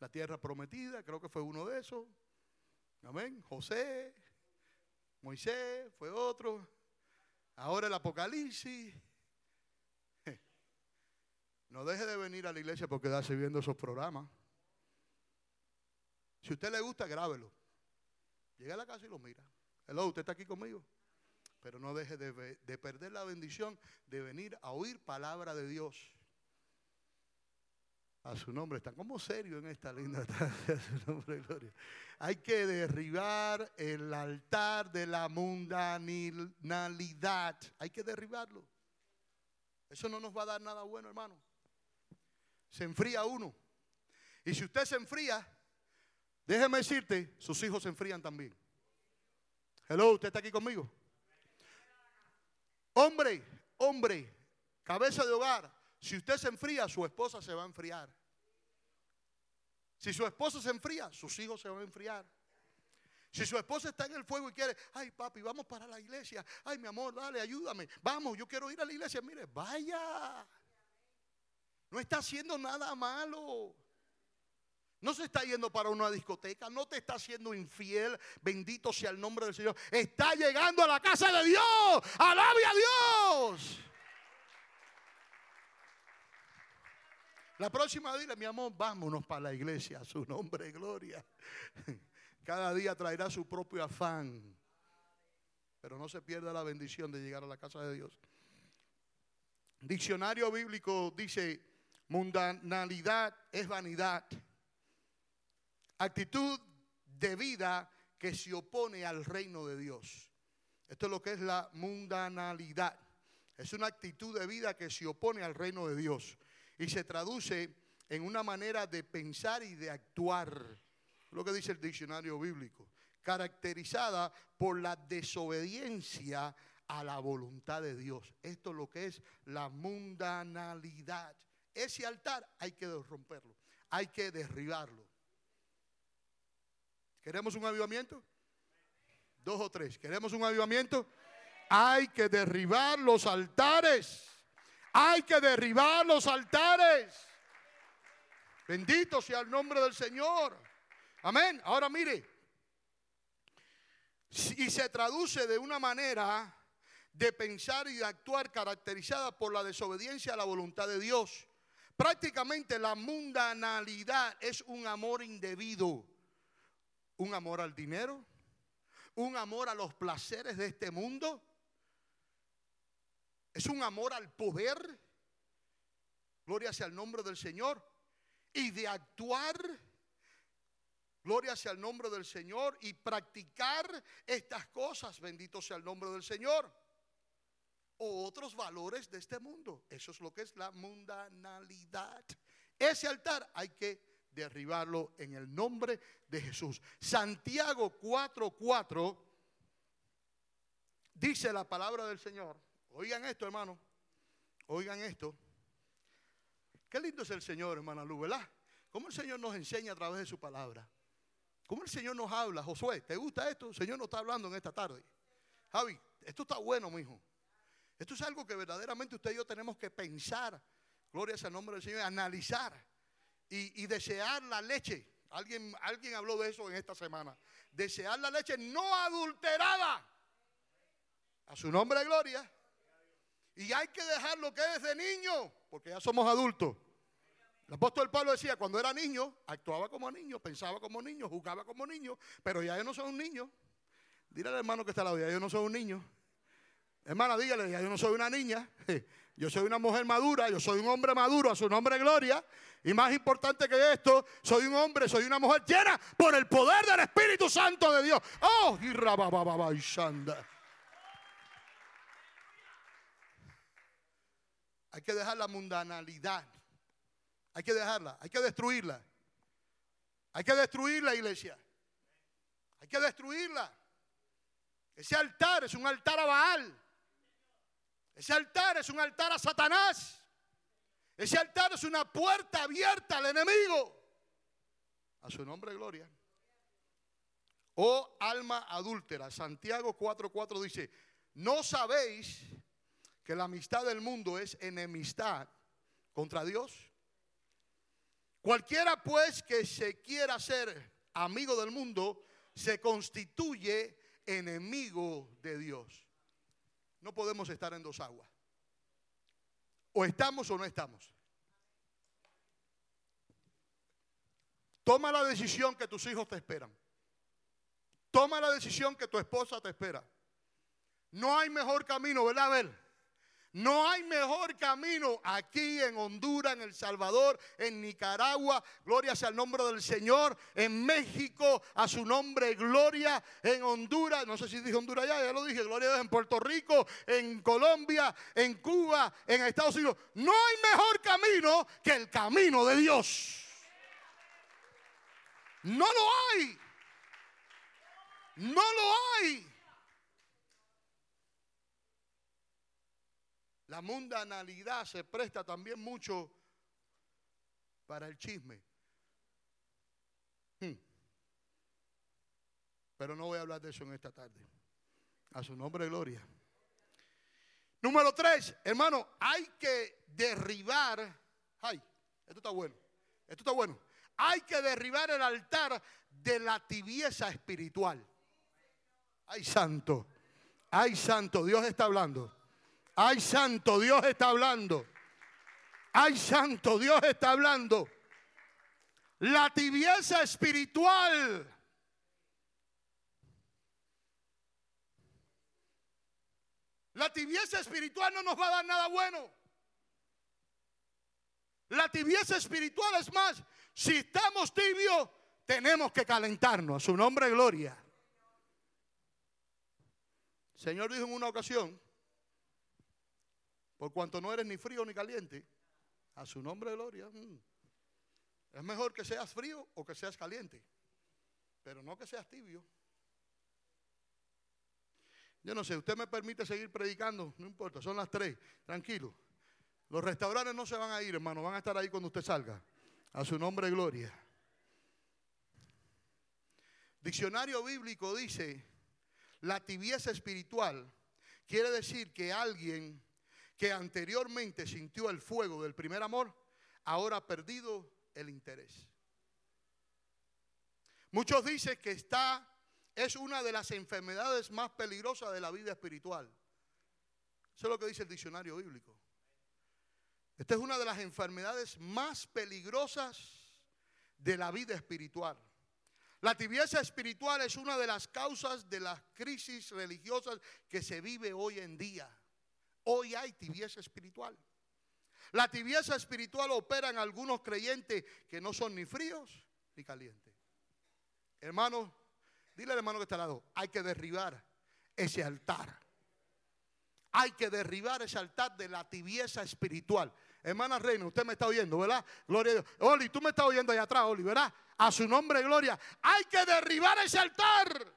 La tierra prometida, creo que fue uno de esos. Amén. José, Moisés, fue otro. Ahora el Apocalipsis. No deje de venir a la iglesia por quedarse viendo esos programas. Si a usted le gusta, grábelo. Llega a la casa y lo mira. Hello, usted está aquí conmigo. Pero no deje de, de, perder la bendición de venir a oír palabra de Dios. A su nombre, están como serios en esta linda tarde. A su nombre, gloria. Hay que derribar el altar de la mundanalidad. Hay que derribarlo. Eso no nos va a dar nada bueno, hermano. Se enfría uno. Y si usted se enfría, déjeme decirte, sus hijos se enfrían también. Hello, ¿usted está aquí conmigo? Hombre, hombre, cabeza de hogar, si usted se enfría, su esposa se va a enfriar. Si su esposa se enfría, sus hijos se van a enfriar. Si su esposa está en el fuego y quiere, ay papi, vamos para la iglesia. Ay mi amor, dale, ayúdame. Vamos, yo quiero ir a la iglesia. Mire, vaya. No está haciendo nada malo. No se está yendo para una discoteca, no te está haciendo infiel, bendito sea el nombre del Señor. Está llegando a la casa de Dios, alabe a Dios. La próxima dile, mi amor, vámonos para la iglesia, a su nombre, gloria. Cada día traerá su propio afán, pero no se pierda la bendición de llegar a la casa de Dios. Diccionario bíblico dice, mundanalidad es vanidad actitud de vida que se opone al reino de Dios. Esto es lo que es la mundanalidad. Es una actitud de vida que se opone al reino de Dios y se traduce en una manera de pensar y de actuar, lo que dice el diccionario bíblico, caracterizada por la desobediencia a la voluntad de Dios. Esto es lo que es la mundanalidad. Ese altar hay que romperlo, hay que derribarlo. ¿Queremos un avivamiento? Dos o tres. ¿Queremos un avivamiento? Hay que derribar los altares. Hay que derribar los altares. Bendito sea el nombre del Señor. Amén. Ahora mire. Y se traduce de una manera de pensar y de actuar caracterizada por la desobediencia a la voluntad de Dios. Prácticamente la mundanalidad es un amor indebido un amor al dinero, un amor a los placeres de este mundo, es un amor al poder, gloria sea el nombre del Señor, y de actuar, gloria sea el nombre del Señor, y practicar estas cosas, bendito sea el nombre del Señor, o otros valores de este mundo. Eso es lo que es la mundanalidad. Ese altar hay que derribarlo en el nombre de Jesús. Santiago 4:4 dice la palabra del Señor. Oigan esto, hermano. Oigan esto. Qué lindo es el Señor, hermana Lu, ¿verdad? ¿Cómo el Señor nos enseña a través de su palabra? ¿Cómo el Señor nos habla? Josué, ¿te gusta esto? El Señor nos está hablando en esta tarde. Javi, esto está bueno, mi hijo. Esto es algo que verdaderamente usted y yo tenemos que pensar. Gloria sea el nombre del Señor, analizar y, desear la leche. Alguien, alguien habló de eso en esta semana. Desear la leche no adulterada. A su nombre gloria. Y hay que dejar lo que es de niño, porque ya somos adultos. El apóstol Pablo decía, cuando era niño, actuaba como niño, pensaba como niño, jugaba como niño, pero ya yo no soy un niño. Dile al hermano que está al lado, ya yo no soy un niño. Hermana, dígale, ya yo no soy una niña. Yo soy una mujer madura, yo soy un hombre maduro a su nombre gloria. Y más importante que esto, soy un hombre, soy una mujer llena por el poder del Espíritu Santo de Dios. Oh, y Hay que dejar la mundanalidad. Hay que dejarla, hay que destruirla. Hay que destruir la iglesia. Hay que destruirla. Ese altar es un altar a Baal. Ese altar es un altar a Satanás. Ese altar es una puerta abierta al enemigo. A su nombre, gloria. Oh alma adúltera. Santiago 4:4 dice, ¿no sabéis que la amistad del mundo es enemistad contra Dios? Cualquiera pues que se quiera ser amigo del mundo se constituye enemigo de Dios. No podemos estar en dos aguas. O estamos o no estamos. Toma la decisión que tus hijos te esperan. Toma la decisión que tu esposa te espera. No hay mejor camino, ¿verdad? A ver. No hay mejor camino aquí en Honduras, en El Salvador, en Nicaragua. Gloria sea el nombre del Señor. En México, a su nombre, gloria. En Honduras, no sé si dije Honduras ya, ya lo dije. Gloria en Puerto Rico, en Colombia, en Cuba, en Estados Unidos. No hay mejor camino que el camino de Dios. No lo hay. No lo hay. La mundanalidad se presta también mucho para el chisme. Hmm. Pero no voy a hablar de eso en esta tarde. A su nombre, gloria. Número tres, hermano, hay que derribar. Ay, esto está bueno. Esto está bueno. Hay que derribar el altar de la tibieza espiritual. Ay, santo. Ay, santo. Dios está hablando. Ay, santo. Dios está hablando. Ay, santo. Dios está hablando. La tibieza espiritual La tibieza espiritual no nos va a dar nada bueno. La tibieza espiritual es más, si estamos tibios, tenemos que calentarnos. A su nombre, gloria. El Señor dijo en una ocasión, por cuanto no eres ni frío ni caliente, a su nombre, gloria. Mm, es mejor que seas frío o que seas caliente, pero no que seas tibio. Yo no sé, usted me permite seguir predicando, no importa, son las tres, tranquilo. Los restaurantes no se van a ir, hermano, van a estar ahí cuando usted salga. A su nombre, gloria. Diccionario bíblico dice, la tibieza espiritual quiere decir que alguien que anteriormente sintió el fuego del primer amor, ahora ha perdido el interés. Muchos dicen que está es una de las enfermedades más peligrosas de la vida espiritual. Eso es lo que dice el diccionario bíblico. Esta es una de las enfermedades más peligrosas de la vida espiritual. La tibieza espiritual es una de las causas de las crisis religiosas que se vive hoy en día. Hoy hay tibieza espiritual. La tibieza espiritual opera en algunos creyentes que no son ni fríos ni calientes. Hermanos, Dile al hermano que está al lado, hay que derribar ese altar. Hay que derribar ese altar de la tibieza espiritual. Hermana Reina, usted me está oyendo, ¿verdad? Gloria a Dios. Oli, tú me estás oyendo allá atrás, Oli, ¿verdad? A su nombre, gloria. Hay que derribar ese altar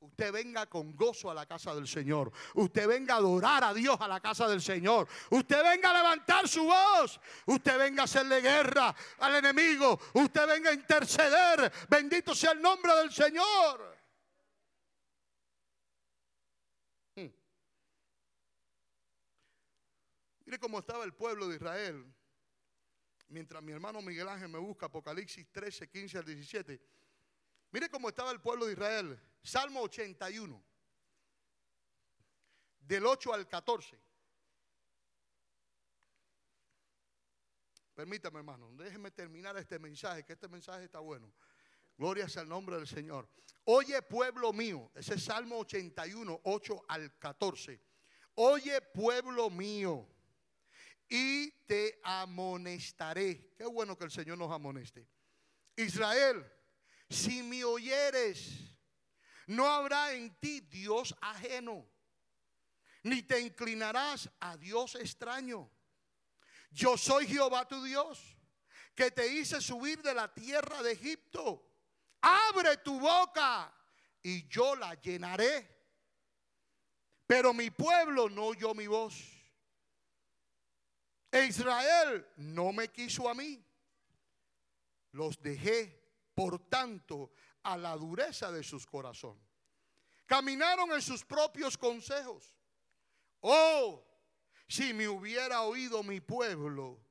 usted venga con gozo a la casa del Señor. Usted venga a adorar a Dios a la casa del Señor. Usted venga a levantar su voz. Usted venga a hacerle guerra al enemigo. Usted venga a interceder. Bendito sea el nombre del Señor. Hmm. Mire cómo estaba el pueblo de Israel. Mientras mi hermano Miguel Ángel me busca Apocalipsis 13, 15 al 17. Mire cómo estaba el pueblo de Israel. Salmo 81, del 8 al 14. Permítame, hermano, déjeme terminar este mensaje, que este mensaje está bueno. Gloria sea el nombre del Señor. Oye, pueblo mío, ese es Salmo 81, 8 al 14. Oye, pueblo mío, y te amonestaré. Qué bueno que el Señor nos amoneste. Israel, si me oyeres, no habrá en ti Dios ajeno, ni te inclinarás a Dios extraño. Yo soy Jehová tu Dios, que te hice subir de la tierra de Egipto. Abre tu boca y yo la llenaré. Pero mi pueblo no oyó mi voz. E Israel no me quiso a mí. Los dejé, por tanto, a la dureza de sus corazones. Caminaron en sus propios consejos. Oh, si me hubiera oído mi pueblo,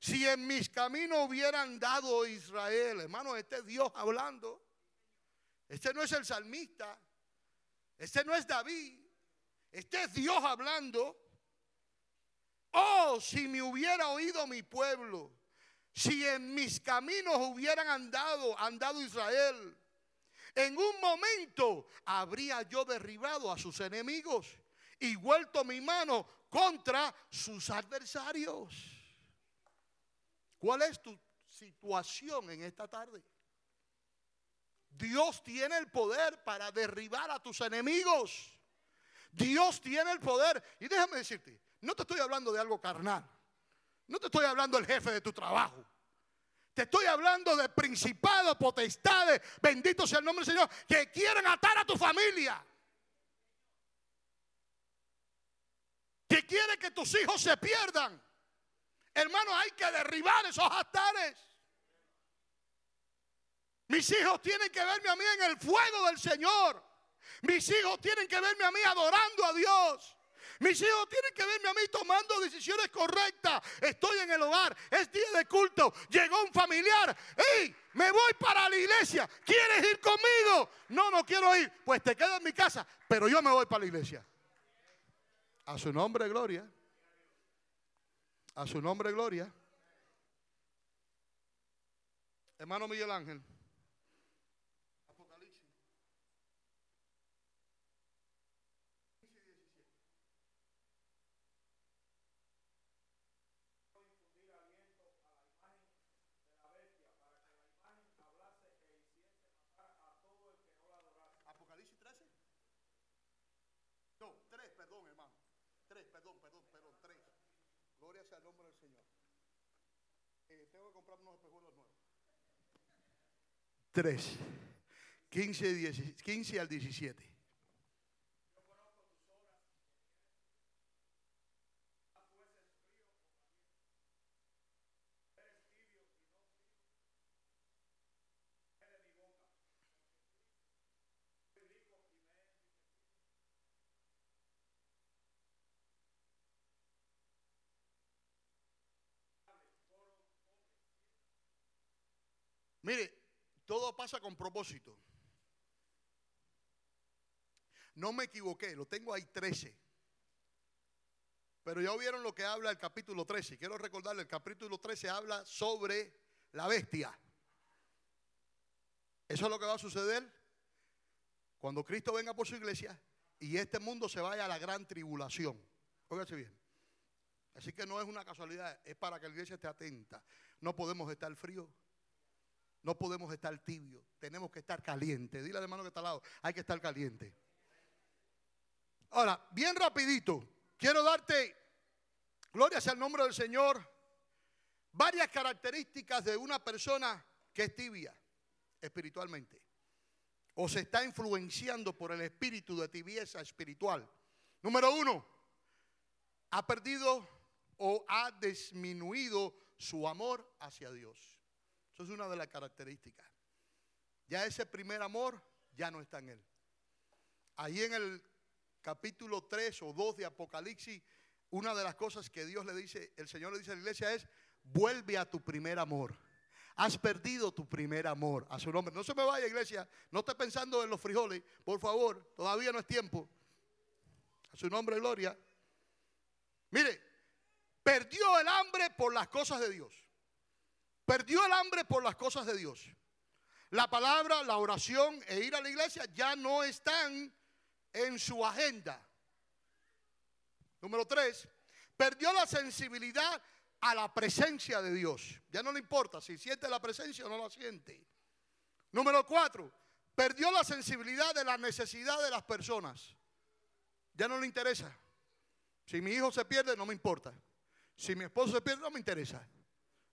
si en mis caminos hubieran dado Israel, hermano, este es Dios hablando. Este no es el salmista, este no es David, este es Dios hablando. Oh, si me hubiera oído mi pueblo, si en mis caminos hubieran andado, andado Israel, en un momento habría yo derribado a sus enemigos y vuelto mi mano contra sus adversarios. ¿Cuál es tu situación en esta tarde? Dios tiene el poder para derribar a tus enemigos. Dios tiene el poder. Y déjame decirte, no te estoy hablando de algo carnal. No te estoy hablando del jefe de tu trabajo. Te estoy hablando de principados, potestades, bendito sea el nombre del Señor, que quieren atar a tu familia. Que quieren que tus hijos se pierdan. Hermano, hay que derribar esos altares. Mis hijos tienen que verme a mí en el fuego del Señor. Mis hijos tienen que verme a mí adorando a Dios. Mis hijos tienen que verme a mí tomando decisiones correctas. Estoy en el hogar, es día de culto. Llegó un familiar. ¡Ey! Me voy para la iglesia. ¿Quieres ir conmigo? No, no quiero ir. Pues te quedas en mi casa, pero yo me voy para la iglesia. A su nombre, gloria. A su nombre, gloria. Hermano Miguel Ángel. Gloria sea el nombre del Señor. Eh, tengo que comprar unos espejuelos nuevos. 3, 15, 15 al 17. Mire, todo pasa con propósito. No me equivoqué, lo tengo ahí 13. Pero ya vieron lo que habla el capítulo 13. Quiero recordarle, el capítulo 13 habla sobre la bestia. Eso es lo que va a suceder cuando Cristo venga por su iglesia y este mundo se vaya a la gran tribulación. Óigase bien. Así que no es una casualidad, es para que la iglesia esté atenta. No podemos estar fríos no podemos estar tibios, tenemos que estar calientes. Dile al hermano que está al lado, hay que estar caliente. Ahora, bien rapidito, quiero darte, gloria sea el nombre del Señor, varias características de una persona que es tibia espiritualmente o se está influenciando por el espíritu de tibieza espiritual. Número uno, ha perdido o ha disminuido su amor hacia Dios. Eso es una de las características. Ya ese primer amor ya no está en él. Ahí en el capítulo 3 o 2 de Apocalipsis, una de las cosas que Dios le dice, el Señor le dice a la iglesia es, vuelve a tu primer amor. Has perdido tu primer amor a su nombre. No se me vaya, iglesia. No esté pensando en los frijoles. Por favor, todavía no es tiempo. A su nombre, gloria. Mire, perdió el hambre por las cosas de Dios. Perdió el hambre por las cosas de Dios. La palabra, la oración e ir a la iglesia ya no están en su agenda. Número tres, perdió la sensibilidad a la presencia de Dios. Ya no le importa si siente la presencia o no la siente. Número cuatro, perdió la sensibilidad de la necesidad de las personas. Ya no le interesa. Si mi hijo se pierde, no me importa. Si mi esposo se pierde, no me interesa.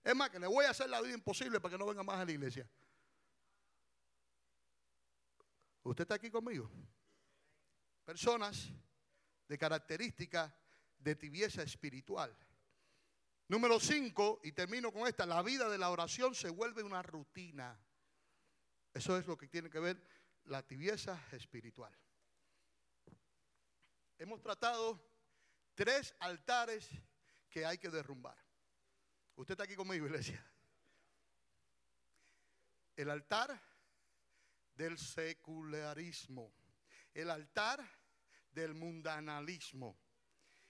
Es más, que le voy a hacer la vida imposible para que no venga más a la iglesia. ¿Usted está aquí conmigo? Personas de características de tibieza espiritual. Número 5, y termino con esta, la vida de la oración se vuelve una rutina. Eso es lo que tiene que ver la tibieza espiritual. Hemos tratado tres altares que hay que derrumbar. Usted está aquí conmigo, iglesia. El altar del secularismo. El altar del mundanalismo.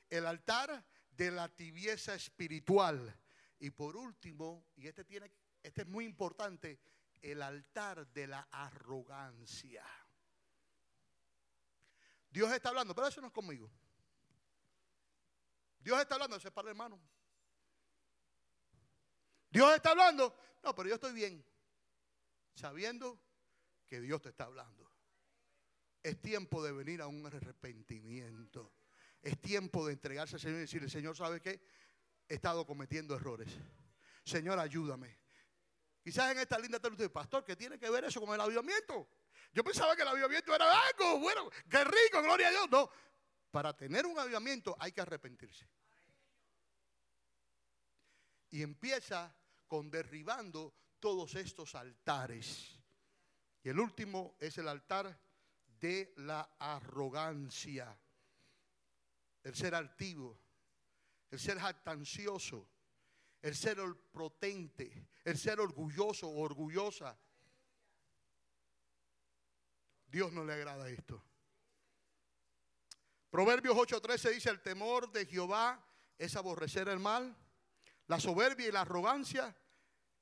El altar de la tibieza espiritual. Y por último, y este, tiene, este es muy importante, el altar de la arrogancia. Dios está hablando, pero eso no es conmigo. Dios está hablando, ese es para hermano. Dios está hablando. No, pero yo estoy bien. Sabiendo que Dios te está hablando. Es tiempo de venir a un arrepentimiento. Es tiempo de entregarse al Señor y decirle, Señor, ¿sabe qué? He estado cometiendo errores. Señor, ayúdame. Quizás en esta linda tarde usted, pastor, ¿qué tiene que ver eso con el avivamiento? Yo pensaba que el avivamiento era algo, bueno, qué rico, gloria a Dios. No, para tener un avivamiento hay que arrepentirse. Y empieza con derribando todos estos altares. Y el último es el altar de la arrogancia, el ser altivo, el ser jactancioso, el ser potente, el ser orgulloso o orgullosa. Dios no le agrada esto. Proverbios 8:13 dice, el temor de Jehová es aborrecer el mal, la soberbia y la arrogancia,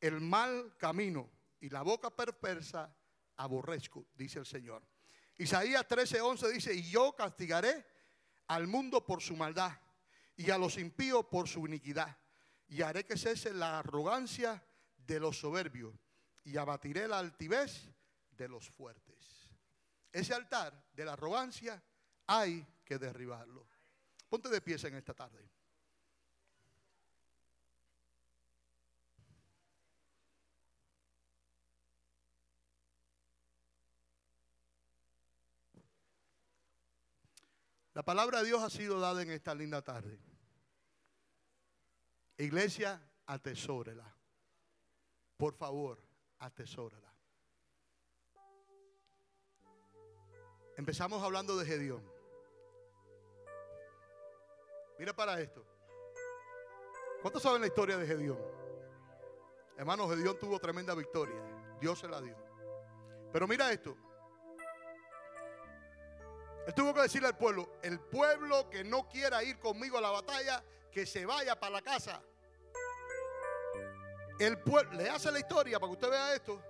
el mal camino y la boca perversa aborrezco, dice el Señor. Isaías 13:11 dice, y yo castigaré al mundo por su maldad y a los impíos por su iniquidad y haré que cese la arrogancia de los soberbios y abatiré la altivez de los fuertes. Ese altar de la arrogancia hay que derribarlo. Ponte de pies en esta tarde. La palabra de Dios ha sido dada en esta linda tarde. Iglesia, atesórela. Por favor, atesórela. Empezamos hablando de Gedeón. Mira para esto. ¿Cuántos saben la historia de Gedeón? Hermano, Gedeón tuvo tremenda victoria. Dios se la dio. Pero mira esto. Él tuvo que decirle al pueblo, el pueblo que no quiera ir conmigo a la batalla, que se vaya para la casa. El pueblo, le hace la historia para que usted vea esto.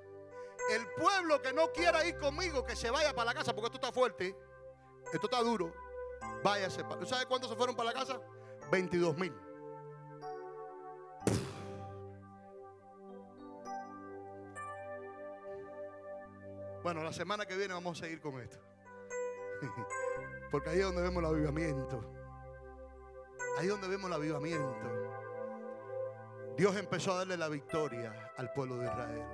El pueblo que no quiera ir conmigo, que se vaya para la casa, porque esto está fuerte, esto está duro, váyase. ¿Usted sabe cuántos se fueron para la casa? 22 mil. Bueno, la semana que viene vamos a seguir con esto. Porque ahí es donde vemos el avivamiento. Ahí es donde vemos el avivamiento. Dios empezó a darle la victoria al pueblo de Israel.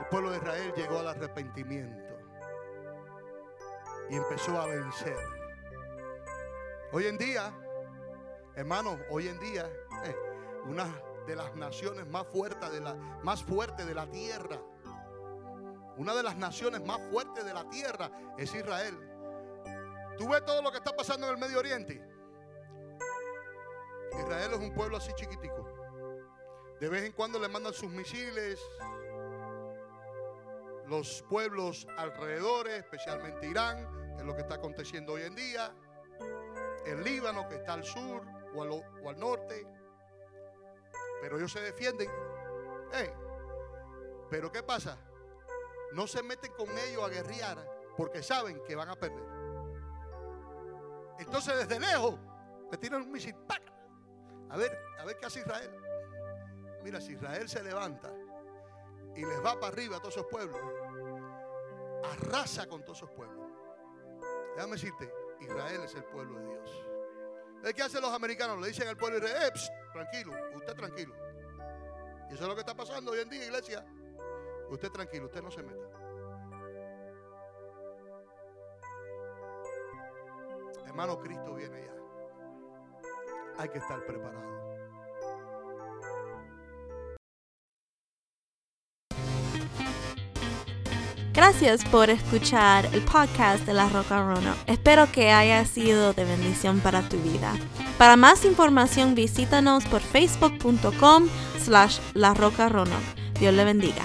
El pueblo de Israel llegó al arrepentimiento y empezó a vencer. Hoy en día, hermanos, hoy en día, eh, una de las naciones más fuertes más de la tierra, una de las naciones más fuertes de la tierra es Israel. Tú ves todo lo que está pasando en el Medio Oriente. Israel es un pueblo así chiquitico. De vez en cuando le mandan sus misiles. Los pueblos alrededor, especialmente Irán, es lo que está aconteciendo hoy en día. El Líbano, que está al sur o al, norte. Pero ellos se defienden. Pero ¿qué pasa? No se meten con ellos a guerrear porque saben que van a perder. Entonces desde lejos le tiran un misil. A ver, a ver qué hace Israel. Mira, si Israel se levanta y les va para arriba a todos esos pueblos, arrasa con todos esos pueblos. Déjame decirte, Israel es el pueblo de Dios. ¿Qué hacen los americanos? Le dicen al pueblo de Israel, eh, tranquilo, usted tranquilo. Y eso es lo que está pasando hoy en día, iglesia. Usted tranquilo, usted no se meta. Hermano, Cristo viene ya hay que estar preparado. Gracias por escuchar el podcast de La Roca Rono. Espero que haya sido de bendición para tu vida. Para más información visítanos por facebook.com slash La Roca Rono. Dios le bendiga.